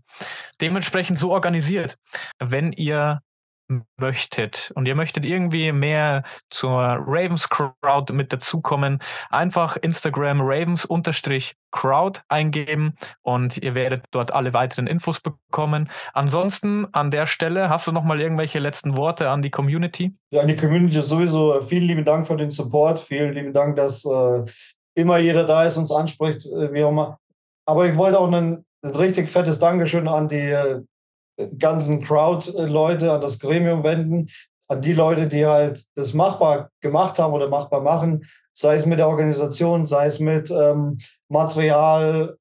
dementsprechend so organisiert. Wenn ihr möchtet und ihr möchtet irgendwie mehr zur Ravens Crowd mit dazukommen, einfach Instagram Ravens-Crowd eingeben und ihr werdet dort alle weiteren Infos bekommen. Ansonsten an der Stelle hast du noch mal irgendwelche letzten Worte an die Community? Ja, an die Community sowieso. Vielen lieben Dank für den Support. Vielen lieben Dank, dass äh, immer jeder da ist, uns anspricht, äh, wie auch immer. Aber ich wollte auch ein, ein richtig fettes Dankeschön an die äh, ganzen Crowd-Leute, an das Gremium wenden, an die Leute, die halt das machbar gemacht haben oder machbar machen, sei es mit der Organisation, sei es mit ähm, Material,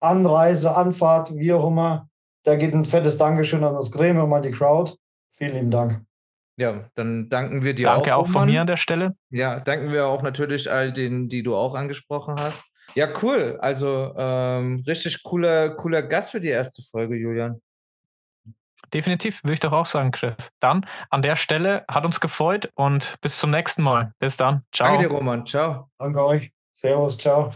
Anreise, Anfahrt, wie auch immer. Da geht ein fettes Dankeschön an das Gremium, an die Crowd. Vielen lieben Dank. Ja, dann danken wir dir Danke auch. auch von mir an der Stelle. Ja, danken wir auch natürlich all den, die du auch angesprochen hast. Ja, cool. Also ähm, richtig cooler, cooler Gast für die erste Folge, Julian. Definitiv, würde ich doch auch sagen, Chris. Dann an der Stelle hat uns gefreut und bis zum nächsten Mal. Bis dann. Ciao. Danke dir, Roman. Ciao. Danke euch. Servus, ciao.